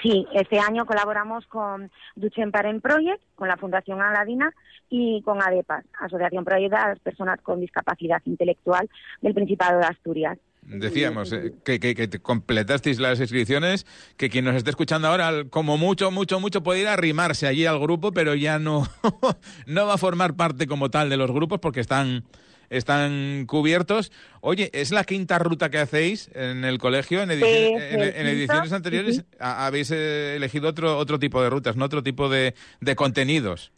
Sí, este año colaboramos con Duchen Parent Project, con la Fundación Aladina y con ADEPAS, Asociación Project de las Personas con Discapacidad Intelectual del Principado de Asturias. decíamos, eh, que, que, completasteis las inscripciones, que quien nos esté escuchando ahora, como mucho, mucho, mucho, puede ir a arrimarse allí al grupo, pero ya no, no va a formar parte como tal de los grupos porque están, están cubiertos. Oye, ¿es la quinta ruta que hacéis en el colegio? En, ediciones anteriores habéis eh, elegido otro, otro tipo de rutas, ¿no? Otro tipo de, de contenidos.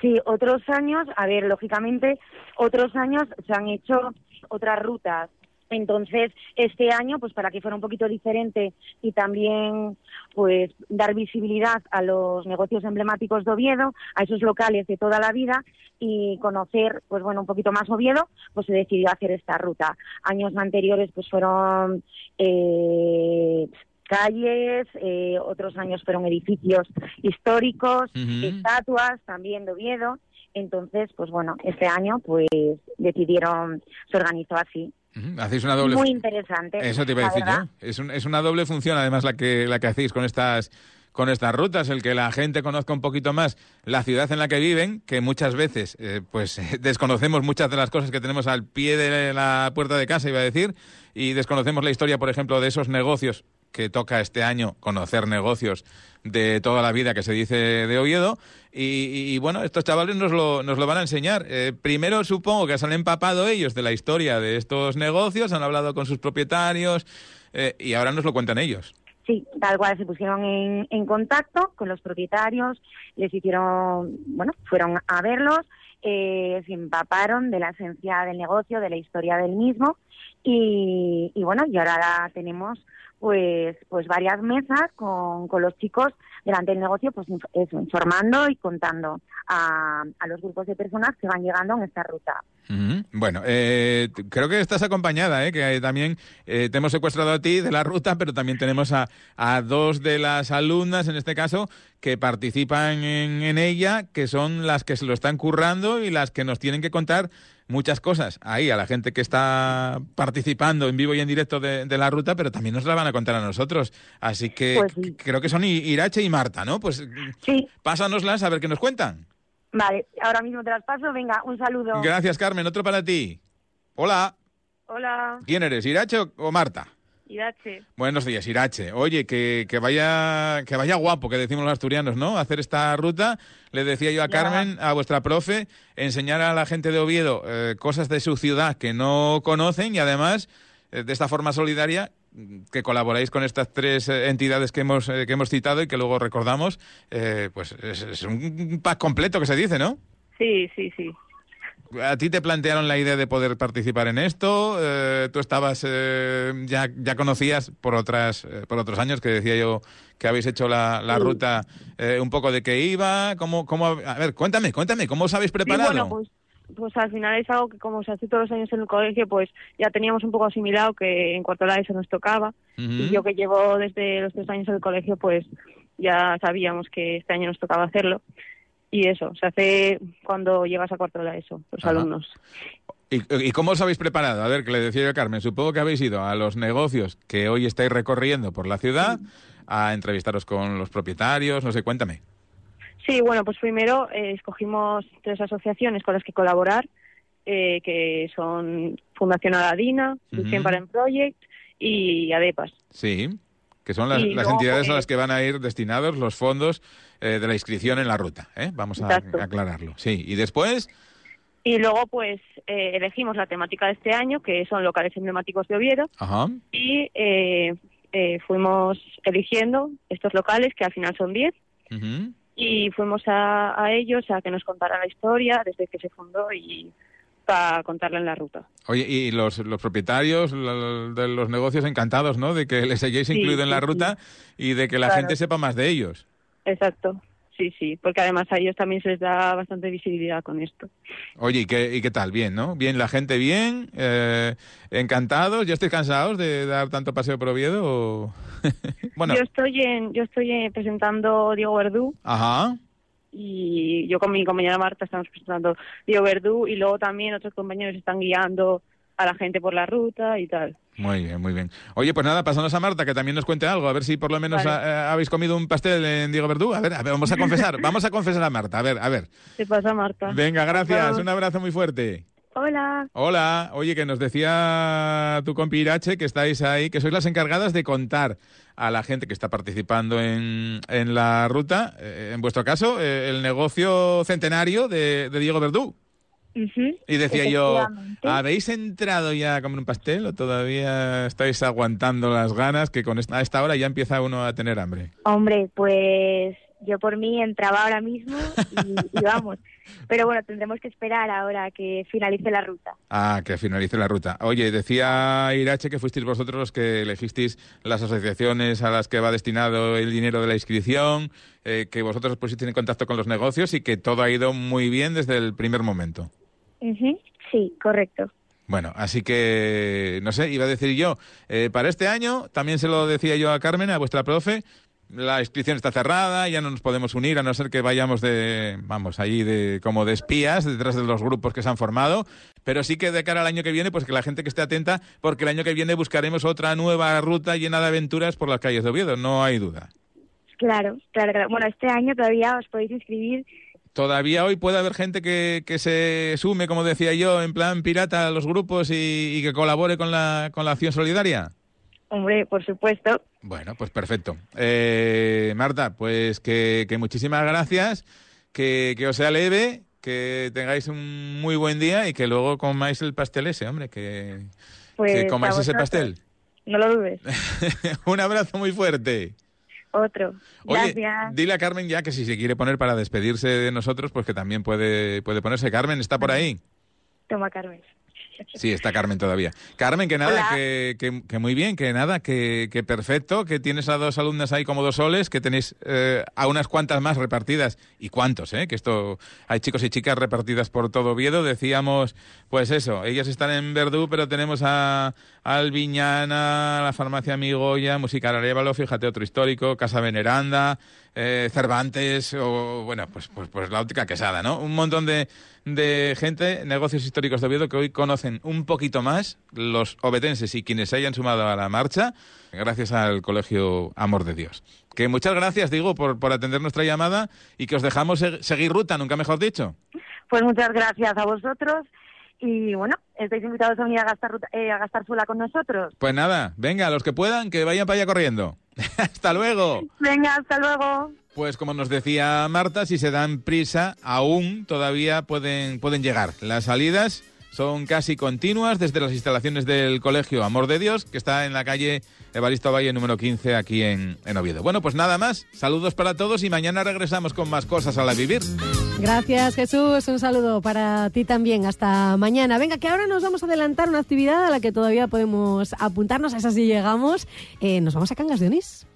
Sí, otros años, a ver, lógicamente, otros años se han hecho otras rutas entonces, este año, pues para que fuera un poquito diferente y también pues dar visibilidad a los negocios emblemáticos de Oviedo, a esos locales de toda la vida y conocer, pues bueno, un poquito más Oviedo, pues se decidió hacer esta ruta. Años anteriores, pues fueron eh, calles, eh, otros años fueron edificios históricos, estatuas también de Oviedo. Entonces, pues bueno, este año pues decidieron, se organizó así. Hacéis una doble Muy interesante. Eso te iba a decir yo. Es, es una doble función, además, la que, la que hacéis con estas con estas rutas, el que la gente conozca un poquito más la ciudad en la que viven, que muchas veces eh, pues desconocemos muchas de las cosas que tenemos al pie de la puerta de casa, iba a decir, y desconocemos la historia, por ejemplo, de esos negocios que toca este año conocer negocios de toda la vida que se dice de Oviedo. Y, bueno, estos chavales nos lo, nos lo van a enseñar. Eh, primero supongo que se han empapado ellos de la historia de estos negocios, han hablado con sus propietarios eh, y ahora nos lo cuentan ellos. Sí, tal cual se pusieron en, en contacto con los propietarios, les hicieron, bueno, fueron a verlos, eh, se empaparon de la esencia del negocio, de la historia del mismo y, y bueno, y ahora tenemos pues, pues varias mesas con, con los chicos delante del negocio, pues informando y contando a, a, los grupos de personas que van llegando en esta ruta. Bueno, eh, creo que estás acompañada, ¿eh? que también eh, te hemos secuestrado a ti de la ruta, pero también tenemos a, a dos de las alumnas, en este caso, que participan en, en ella, que son las que se lo están currando y las que nos tienen que contar muchas cosas ahí a la gente que está participando en vivo y en directo de, la ruta, pero también nos la van a contar a nosotros. Así que pues creo que son Irache y Marta, ¿no? Pues sí. pásanoslas a ver qué nos cuentan. Vale, ahora mismo te las paso. Venga, un saludo. Gracias, Carmen. Otro para ti. Hola. Hola. ¿Quién eres, Irache o Marta? Irache. Buenos días, Irache. Oye, que, que, vaya, que vaya guapo, que decimos los asturianos, ¿no? Hacer esta ruta. Le decía yo a Carmen, a vuestra profe, enseñar a la gente de Oviedo eh, cosas de su ciudad que no conocen y además, eh, de esta forma solidaria, que colaboráis con estas tres eh, entidades que hemos, que hemos citado y que luego recordamos, pues es, es un pack completo que se dice, ¿no? Sí, sí, sí. ¿A ti te plantearon la idea de poder participar en esto? Eh, ¿Tú estabas, eh, ya, ya conocías por, otras, eh, por otros años que decía yo que habéis hecho la, la ruta un poco de qué iba? ¿Cómo, cómo, a ver, cuéntame, cuéntame, ¿cómo os habéis preparado? bueno, pues, pues, al final es algo que como se hace todos los años en el colegio, pues ya teníamos un poco asimilado que en cuanto a la ESO nos tocaba. Y yo que llevo desde los tres años en el colegio, pues ya sabíamos que este año nos tocaba hacerlo y eso, se hace cuando llegas a cuarto de eso, los alumnos. ¿Y, cómo os habéis preparado? A ver, que le decía yo a Carmen, supongo que habéis ido a los negocios que hoy estáis recorriendo por la ciudad a entrevistaros con los propietarios, no sé, cuéntame. Sí, bueno, pues primero eh, escogimos tres asociaciones con las que colaborar, eh, que son Fundación Aladina, uh para Project y ADEPAS. Sí, que son las, entidades a las que van a ir destinados los fondos eh, de la inscripción en la ruta. ¿eh? Vamos a aclararlo. Sí, y después. Y luego, pues, eh, elegimos la temática de este año, que son locales emblemáticos de Oviedo. Y fuimos eligiendo estos locales, que al final son 10. Y fuimos a, a, ellos a que nos contaran la historia desde que se fundó y para contarla en la ruta. Oye, y los, los propietarios de los negocios encantados, ¿no? De que les hayáis incluido en la ruta y de que la gente sepa más de ellos. Exacto. Sí, sí, porque además a ellos también se les da bastante visibilidad con esto. Oye, ¿y qué, y qué tal? ¿Bien, no? ¿Bien la gente bien? Eh, ¿Encantados? ¿Ya estáis cansados de dar tanto paseo por Oviedo? bueno. Yo estoy, en, yo estoy presentando Diego Verdú. Ajá. Y yo con mi compañera Marta estamos presentando Diego Verdú y luego también otros compañeros están guiando a la gente por la ruta y tal. Muy bien, muy bien. Oye, pues nada, pasamos a Marta, que también nos cuente algo, a ver si por lo menos eh, habéis comido un pastel en Diego Verdú. A ver, a ver, vamos a confesar, vamos a confesar a Marta, a ver, a ver. ¿Qué pasa, Marta? Venga, gracias, un abrazo muy fuerte. Hola. Hola. Oye, que nos decía tu compi Irache que estáis ahí, que sois las encargadas de contar a la gente que está participando en, en la ruta, eh, en vuestro caso, eh, el negocio centenario de, Diego Verdú. Y decía yo, ¿habéis entrado ya a comer un pastel o todavía estáis aguantando las ganas que con esta, a esta hora ya empieza uno a tener hambre? Hombre, pues yo por mí entraba ahora mismo y, vamos. Pero bueno, tendremos que esperar ahora que finalice la ruta. Ah, que finalice la ruta. Oye, decía Irache que fuisteis vosotros los que elegisteis las asociaciones a las que va destinado el dinero de la inscripción, eh, que vosotros os pusisteis en contacto con los negocios y que todo ha ido muy bien desde el primer momento. Sí, correcto. Bueno, así que, no sé, iba a decir yo, eh, para este año, también se lo decía yo a Carmen, a vuestra profe, la inscripción está cerrada, ya no nos podemos unir a no ser que vayamos de, vamos, allí de, como de espías detrás de los grupos que se han formado, pero sí que de cara al año que viene, pues que la gente que esté atenta, porque el año que viene buscaremos otra nueva ruta llena de aventuras por las calles de Oviedo, no hay duda. Claro, claro, claro. Bueno, este año todavía os podéis inscribir. Todavía hoy puede haber gente que, que se sume, como decía yo, en plan pirata a los grupos y, y que colabore con la, con la acción solidaria. Hombre, por supuesto. Bueno, pues perfecto. Eh, Marta, pues que, muchísimas gracias, que, os sea leve, que tengáis un muy buen día y que luego comáis el pastel ese, hombre, que, pues comáis ese pastel. No lo dudes. un abrazo muy fuerte. Otro. Gracias. dile a Carmen ya que si se quiere poner para despedirse de nosotros, pues que también puede, puede ponerse. Carmen, ¿está por ahí? Toma, Carmen. Sí, está Carmen todavía. Carmen, que nada, que, que, muy bien, que nada, que, que, perfecto, que tienes a dos alumnas ahí como dos soles, que tenéis eh, a unas cuantas más repartidas. ¿Y cuántos, eh? Que esto, hay chicos y chicas repartidas por todo Oviedo. Decíamos, pues eso, ellas están en Verdú, pero tenemos a, Albiñana, la farmacia Migoya, Musical Arevalo, fíjate, otro histórico, Casa Veneranda, eh, Cervantes, o bueno, pues, pues, pues la óptica quesada, ¿no? Un montón de, de gente, negocios históricos de Oviedo, que hoy conocen un poquito más los obetenses y quienes se hayan sumado a la marcha, gracias al Colegio Amor de Dios. Que muchas gracias, digo, por, por atender nuestra llamada y que os dejamos seguir ruta, nunca mejor dicho. Pues muchas gracias a vosotros y bueno, estáis invitados a venir a gastar, eh, a gastar sola con nosotros. Pues nada, venga, los que puedan, que vayan para allá corriendo. hasta luego. Venga, hasta luego. Pues como nos decía Marta, si se dan prisa, aún todavía pueden, pueden llegar. Las salidas son casi continuas desde las instalaciones del Colegio Amor de Dios, que está en la calle Evaristo Valle número 15 aquí en, en, Oviedo. Bueno, pues nada más. Saludos para todos y mañana regresamos con más cosas a la vivir. Gracias Jesús, un saludo para ti también. Hasta mañana. Venga, que ahora nos vamos a adelantar una actividad a la que todavía podemos apuntarnos, a esa si llegamos. Eh, nos vamos a Cangas de Onís.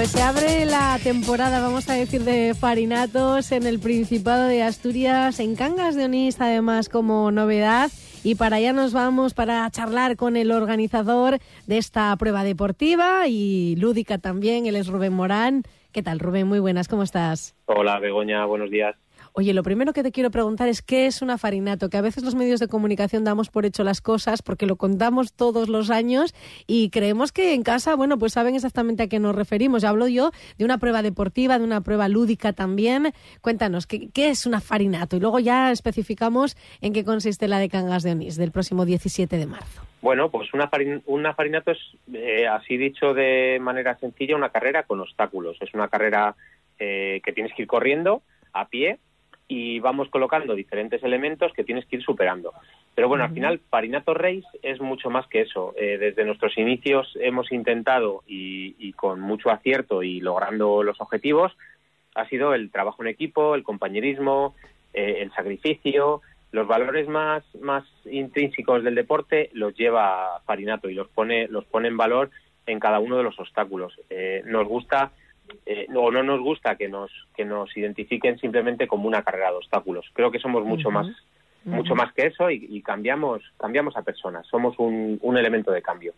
Pues se abre la temporada, vamos a decir, de farinatos en el Principado de Asturias, en Cangas de Onís, además como novedad. Y para allá nos vamos para charlar con el organizador de esta prueba deportiva y lúdica también, él es Rubén Morán. ¿Qué tal, Rubén? Muy buenas, ¿cómo estás? Hola, Begoña, buenos días. Oye, lo primero que te quiero preguntar es qué es una farinato, que a veces los medios de comunicación damos por hecho las cosas porque lo contamos todos los años y creemos que en casa, bueno, pues saben exactamente a qué nos referimos. Hablo yo de una prueba deportiva, de una prueba lúdica también. Cuéntanos, ¿qué, es una farinato? Y luego ya especificamos en qué consiste la de Cangas de Onís del próximo 17 de marzo. Bueno, pues una, una farinato es, eh, así dicho de manera sencilla, una carrera con obstáculos. Es una carrera eh, que tienes que ir corriendo a pie y vamos colocando diferentes elementos que tienes que ir superando. Pero bueno, al final Parinato Race es mucho más que eso. Eh, desde nuestros inicios hemos intentado y, con mucho acierto y logrando los objetivos, ha sido el trabajo en equipo, el compañerismo, eh, el sacrificio, los valores más, más intrínsecos del deporte los lleva Parinato y los pone, los pone en valor en cada uno de los obstáculos. Eh, nos gusta eh, o no nos gusta que nos, que nos identifiquen simplemente como una carrera de obstáculos. Creo que somos mucho más mucho más que eso y, cambiamos cambiamos a personas. Somos un, un elemento de cambio.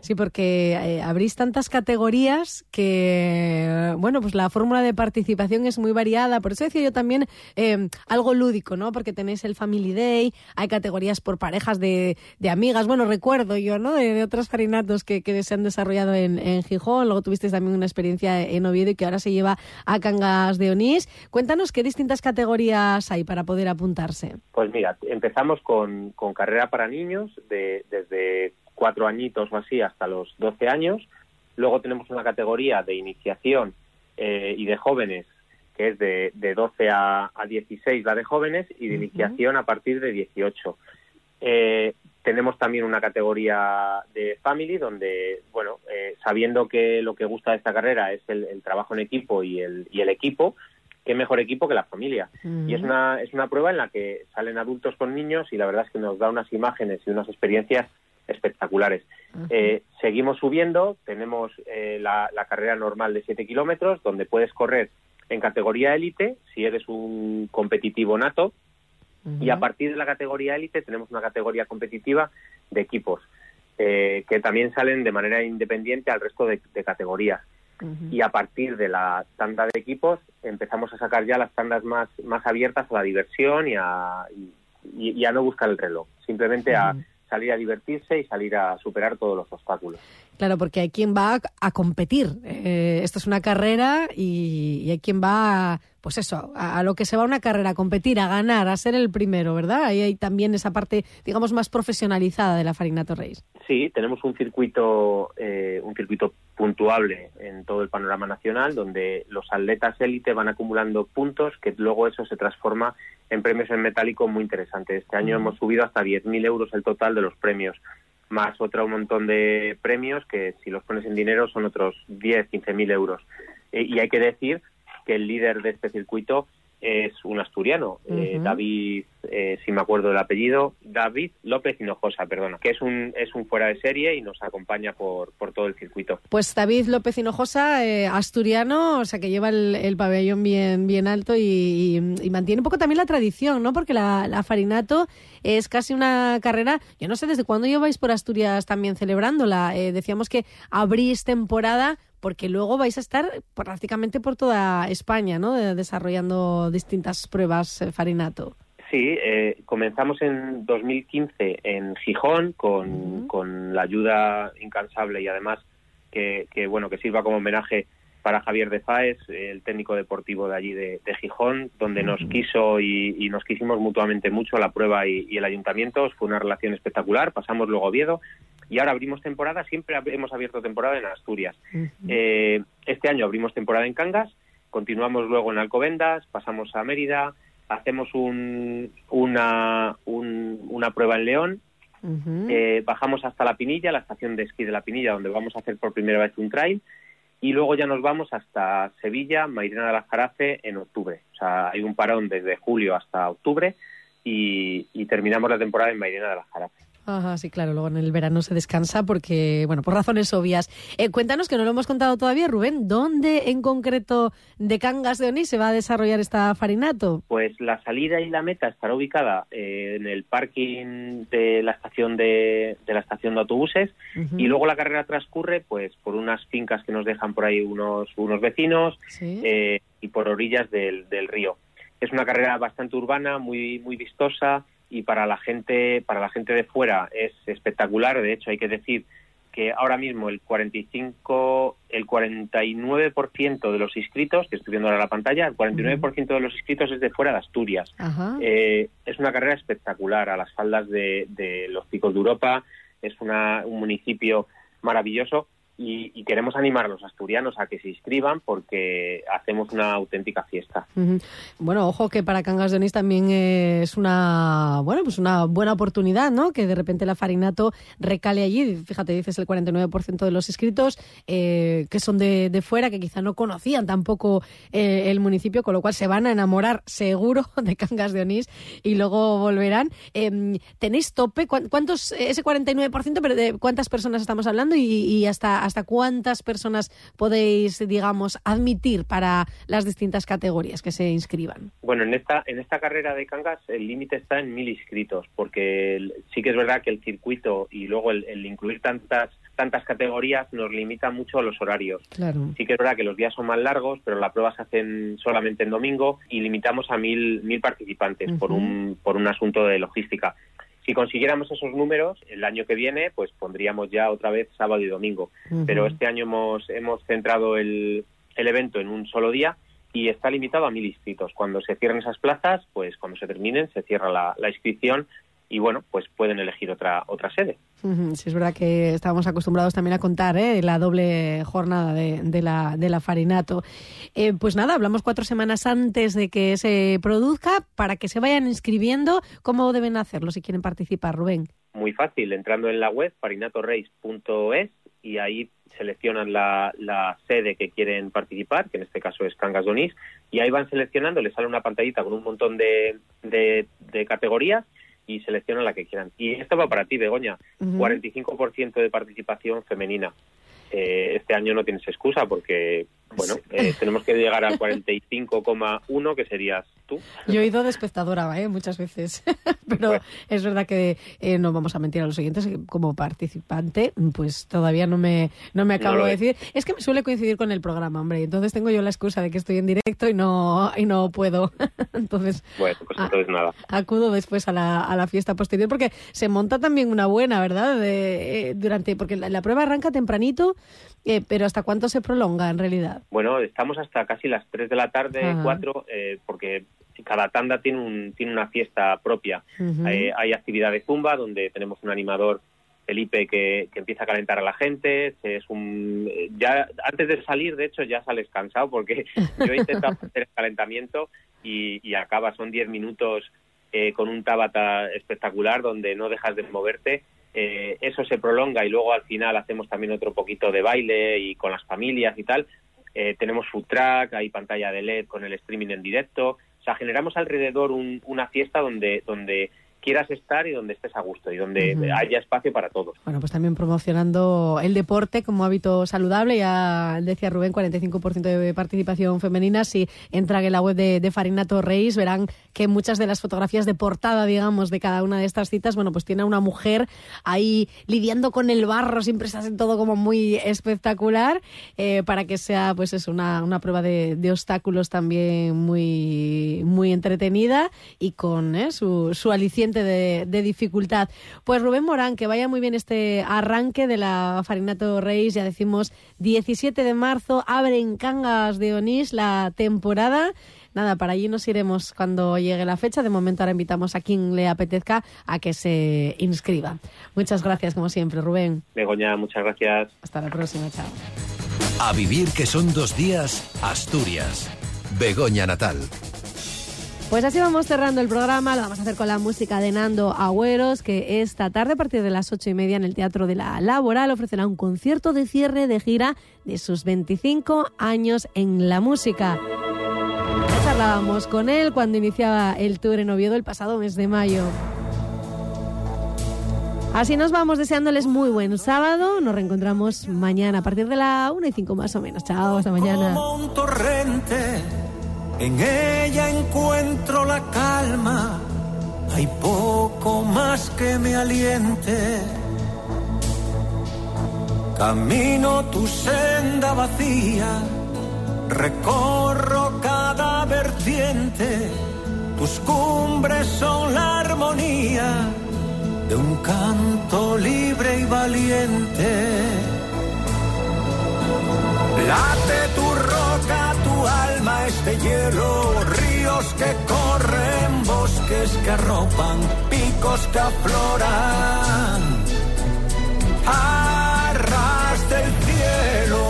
Sí porque eh, abrís tantas categorías que bueno pues la fórmula de participación es muy variada. Por eso decía yo también eh, algo lúdico no porque tenéis el Family Day hay categorías por parejas de, de amigas. Bueno recuerdo yo no de, otros farinatos que, que, se han desarrollado en, en Gijón. Luego tuvisteis también una experiencia en Oviedo y que ahora se lleva a Cangas de Onís. Cuéntanos qué distintas categorías hay para poder apuntarse. Pues mira empezamos con, carrera para niños de, desde cuatro añitos o así hasta los 12 años. Luego tenemos una categoría de iniciación eh, y de jóvenes, que es de, de 12 a, a, 16 la de jóvenes y de iniciación a partir de 18. Eh, tenemos también una categoría de family donde, bueno, eh, sabiendo que lo que gusta de esta carrera es el, el trabajo en equipo y el, y el equipo, qué mejor equipo que la familia. Y es una, es una prueba en la que salen adultos con niños y la verdad es que nos da unas imágenes y unas experiencias espectaculares. Eh, seguimos subiendo, tenemos eh, la, carrera normal de 7 kilómetros, donde puedes correr en categoría élite, si eres un competitivo nato, y a partir de la categoría élite tenemos una categoría competitiva de equipos, eh, que también salen de manera independiente al resto de categorías y a partir de la tanda de equipos empezamos a sacar ya las tandas más, más abiertas a la diversión y a, y, a no buscar el reloj, simplemente a salir a divertirse y salir a superar todos los obstáculos. Claro, porque hay quien va a, competir. Eh, esto es una carrera y, hay quien va, pues eso, a, lo que se va una carrera, a competir, a ganar, a ser el primero, ¿verdad? Ahí hay también esa parte, digamos, más profesionalizada de la Farinato Race. Sí, tenemos un circuito, eh, un circuito puntuable en todo el panorama nacional, donde los atletas élite van acumulando puntos que luego eso se transforma en premios en metálico muy interesantes. Este año hemos subido hasta 10.000 euros el total de los premios, más otro montón de premios que si los pones en dinero son otros 10, 15.000 euros. Eh, y hay que decir que el líder de este circuito es un asturiano, eh, David, eh, si me acuerdo del apellido, David López Hinojosa, perdona, que es un, es un fuera de serie y nos acompaña por, por todo el circuito. Pues David López Hinojosa, eh, asturiano, o sea que lleva el, pabellón bien, bien alto y, mantiene un poco también la tradición, ¿no? Porque la, la, Farinato es casi una carrera, yo no sé desde cuándo lleváis por Asturias también celebrándola, decíamos que abrís temporada porque luego vais a estar prácticamente por toda España, ¿no? desarrollando distintas pruebas eh, Farinato. Sí, eh, comenzamos en 2015 en Gijón con, con, la ayuda incansable y además que, bueno que sirva como homenaje para Javier de Faes, el técnico deportivo de allí de, Gijón, donde nos quiso y, nos quisimos mutuamente mucho la prueba y, y, el ayuntamiento. Fue una relación espectacular. Pasamos luego a Oviedo y ahora abrimos temporada, siempre hemos abierto temporada en Asturias. Eh, este año abrimos temporada en Cangas, continuamos luego en Alcobendas, pasamos a Mérida, hacemos un, una, una prueba en León, eh, bajamos hasta La Pinilla, la estación de esquí de La Pinilla, donde vamos a hacer por primera vez un trail, y luego ya nos vamos hasta Sevilla, Mairena de la Jarafe, en octubre. O sea, hay un parón desde julio hasta octubre y, y terminamos la temporada en Mairena de la Jarafe. Ajá, sí, claro, luego en el verano se descansa porque, bueno, por razones obvias. Eh, cuéntanos, que no lo hemos contado todavía, Rubén, ¿dónde en concreto de Cangas de Onís se va a desarrollar esta farinato? Pues la salida y la meta estará ubicada eh, en el parking de la estación de, la estación de autobuses y luego la carrera transcurre pues por unas fincas que nos dejan por ahí unos, unos vecinos eh, y por orillas del, del río. Es una carrera bastante urbana, muy, muy vistosa, y para la gente para la gente de fuera es espectacular. De hecho hay que decir que ahora mismo el 45 el 49% de los inscritos que estoy viendo ahora la pantalla el 49% de los inscritos es de fuera de Asturias. Eh, es una carrera espectacular a las faldas de, de los picos de Europa. Es una, un municipio maravilloso y, queremos animar a los asturianos a que se inscriban porque hacemos una auténtica fiesta. Bueno, ojo que para Cangas de Onís también es una bueno pues una buena oportunidad, ¿no? Que de repente la Farinato recale allí. Fíjate, dices el 49% de los inscritos eh, que son de, fuera, que quizá no conocían tampoco eh, el municipio, con lo cual se van a enamorar seguro de Cangas de Onís y luego volverán. Em, ¿Tenéis tope? ¿Cuántos, ese 49%, pero de cuántas personas estamos hablando y, y hasta hasta, hasta cuántas personas podéis, digamos, admitir para las distintas categorías que se inscriban. Bueno, en esta, en esta carrera de cangas el límite está en mil inscritos, porque sí que es verdad que el circuito y luego el, incluir tantas tantas categorías nos limita mucho los horarios. Claro. Sí que es verdad que los días son más largos, pero las pruebas se hacen solamente en domingo y limitamos a mil, mil participantes por, un, por un asunto de logística. Si consiguiéramos esos números, el año que viene, pues pondríamos ya otra vez sábado y domingo. Pero este año hemos, hemos centrado el, el evento en un solo día y está limitado a mil inscritos. Cuando se cierren esas plazas, pues cuando se terminen, se cierra la, la inscripción y bueno, pues pueden elegir otra otra sede. Sí, es verdad que estábamos acostumbrados también a contar ¿eh? la doble jornada de, de, la, de la Farinato. Eh, pues nada, hablamos cuatro semanas antes de que se produzca para que se vayan inscribiendo. ¿Cómo deben hacerlo si quieren participar, Rubén? Muy fácil, entrando en la web farinatorace.es y ahí seleccionan la, la, sede que quieren participar, que en este caso es Cangas Donís, y ahí van seleccionando, les sale una pantallita con un montón de, de, de categorías y seleccionan la que quieran. Y esto va para ti, Begoña. 45% de participación femenina. Eh, este año no tienes excusa porque, bueno, eh, tenemos que llegar al 45,1 que serías tú. Yo he ido de espectadora ¿eh? muchas veces, pero es verdad que eh, no vamos a mentir a los siguientes, como participante, pues todavía no me, no me acabo de decir. Es que me suele coincidir con el programa, hombre, entonces tengo yo la excusa de que estoy en directo y no, y no puedo. entonces, bueno, pues entonces nada. Acudo después a la, a la fiesta posterior porque se monta también una buena, ¿verdad? De, durante Porque la, la prueba arranca tempranito eh, pero ¿hasta cuánto se prolonga en realidad? Bueno, estamos hasta casi las 3 de la tarde, 4, eh, porque cada tanda tiene, un, tiene una fiesta propia. hay actividad de zumba donde tenemos un animador Felipe que, empieza a calentar a la gente es un ya antes de salir de hecho ya sales cansado porque yo he intentado hacer el calentamiento y, y acaba son 10 minutos eh, con un tabata espectacular donde no dejas de moverte eh, eso se prolonga y luego al final hacemos también otro poquito de baile y con las familias y tal. Eh, tenemos food track, hay pantalla de LED con el streaming en directo. O sea, generamos alrededor una fiesta donde, donde quieras estar y donde estés a gusto y donde haya espacio para todos. Bueno, pues también promocionando el deporte como hábito saludable. Ya decía Rubén, 45% de participación femenina. Si entran en la web de, Farinato Reis, verán que muchas de las fotografías de portada, digamos, de cada una de estas citas, bueno, pues tiene a una mujer ahí lidiando con el barro, siempre se hace todo como muy espectacular, eh, para que sea, pues es una, una prueba de, obstáculos también muy, muy entretenida y con eh, su, su aliciente de, dificultad. Pues Rubén Morán, que vaya muy bien este arranque de la Farinato Reis, ya decimos 17 de marzo, abre en Cangas de Onís la temporada. Nada, para allí nos iremos cuando llegue la fecha. De momento ahora invitamos a quien le apetezca a que se inscriba. Muchas gracias, como siempre, Rubén. Begoña, muchas gracias. Hasta la próxima, chao. A vivir que son dos días, Asturias. Begoña Natal. Pues así vamos cerrando el programa, lo vamos a hacer con la música de Nando Agüeros, que esta tarde a partir de las ocho y media en el Teatro de la Laboral ofrecerá un concierto de cierre de gira de sus 25 años en la música. Ya charlábamos con él cuando iniciaba el tour en Oviedo el pasado mes de mayo. Así nos vamos deseándoles muy buen sábado. Nos reencontramos mañana a partir de la una y cinco más o menos. Chao, hasta mañana. En ella encuentro la calma, hay poco más que me aliente. Camino tu senda vacía, recorro cada vertiente, tus cumbres son la armonía de un canto libre y valiente. Late tu roca, alma este hielo, ríos que corren, bosques que arropan, picos que afloran. Arras del cielo.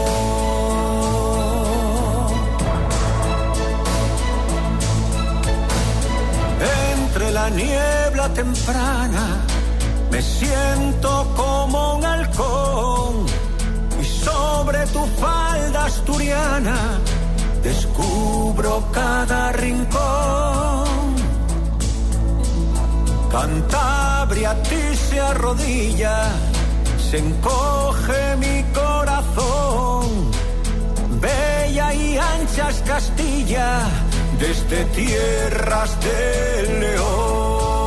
Entre la niebla temprana me siento como un halcón sobre tu falda asturiana descubro cada rincón. Cantabria a ti se arrodilla, se encoge mi corazón. Bella y ancha es Castilla, desde tierras del león.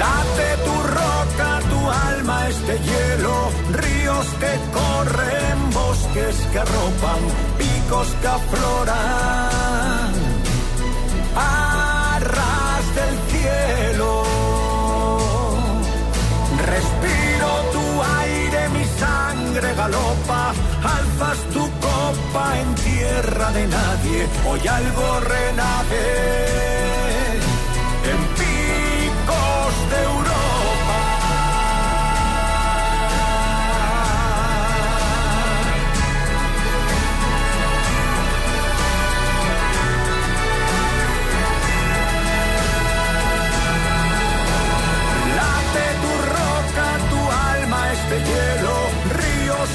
Late tu roca, tu alma este hielo, ríos corren, bosques que arropan, picos que afloran. Arras del cielo. Respiro tu aire, mi sangre galopa, alzas tu copa en tierra de nadie, hoy algo renace en picos de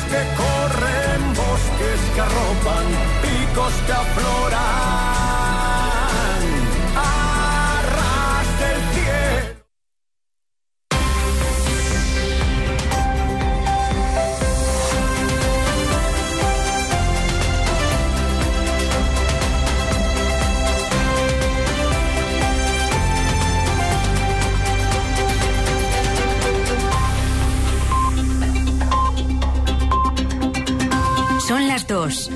que corren, bosques que arropan, picos que afloran. Dos.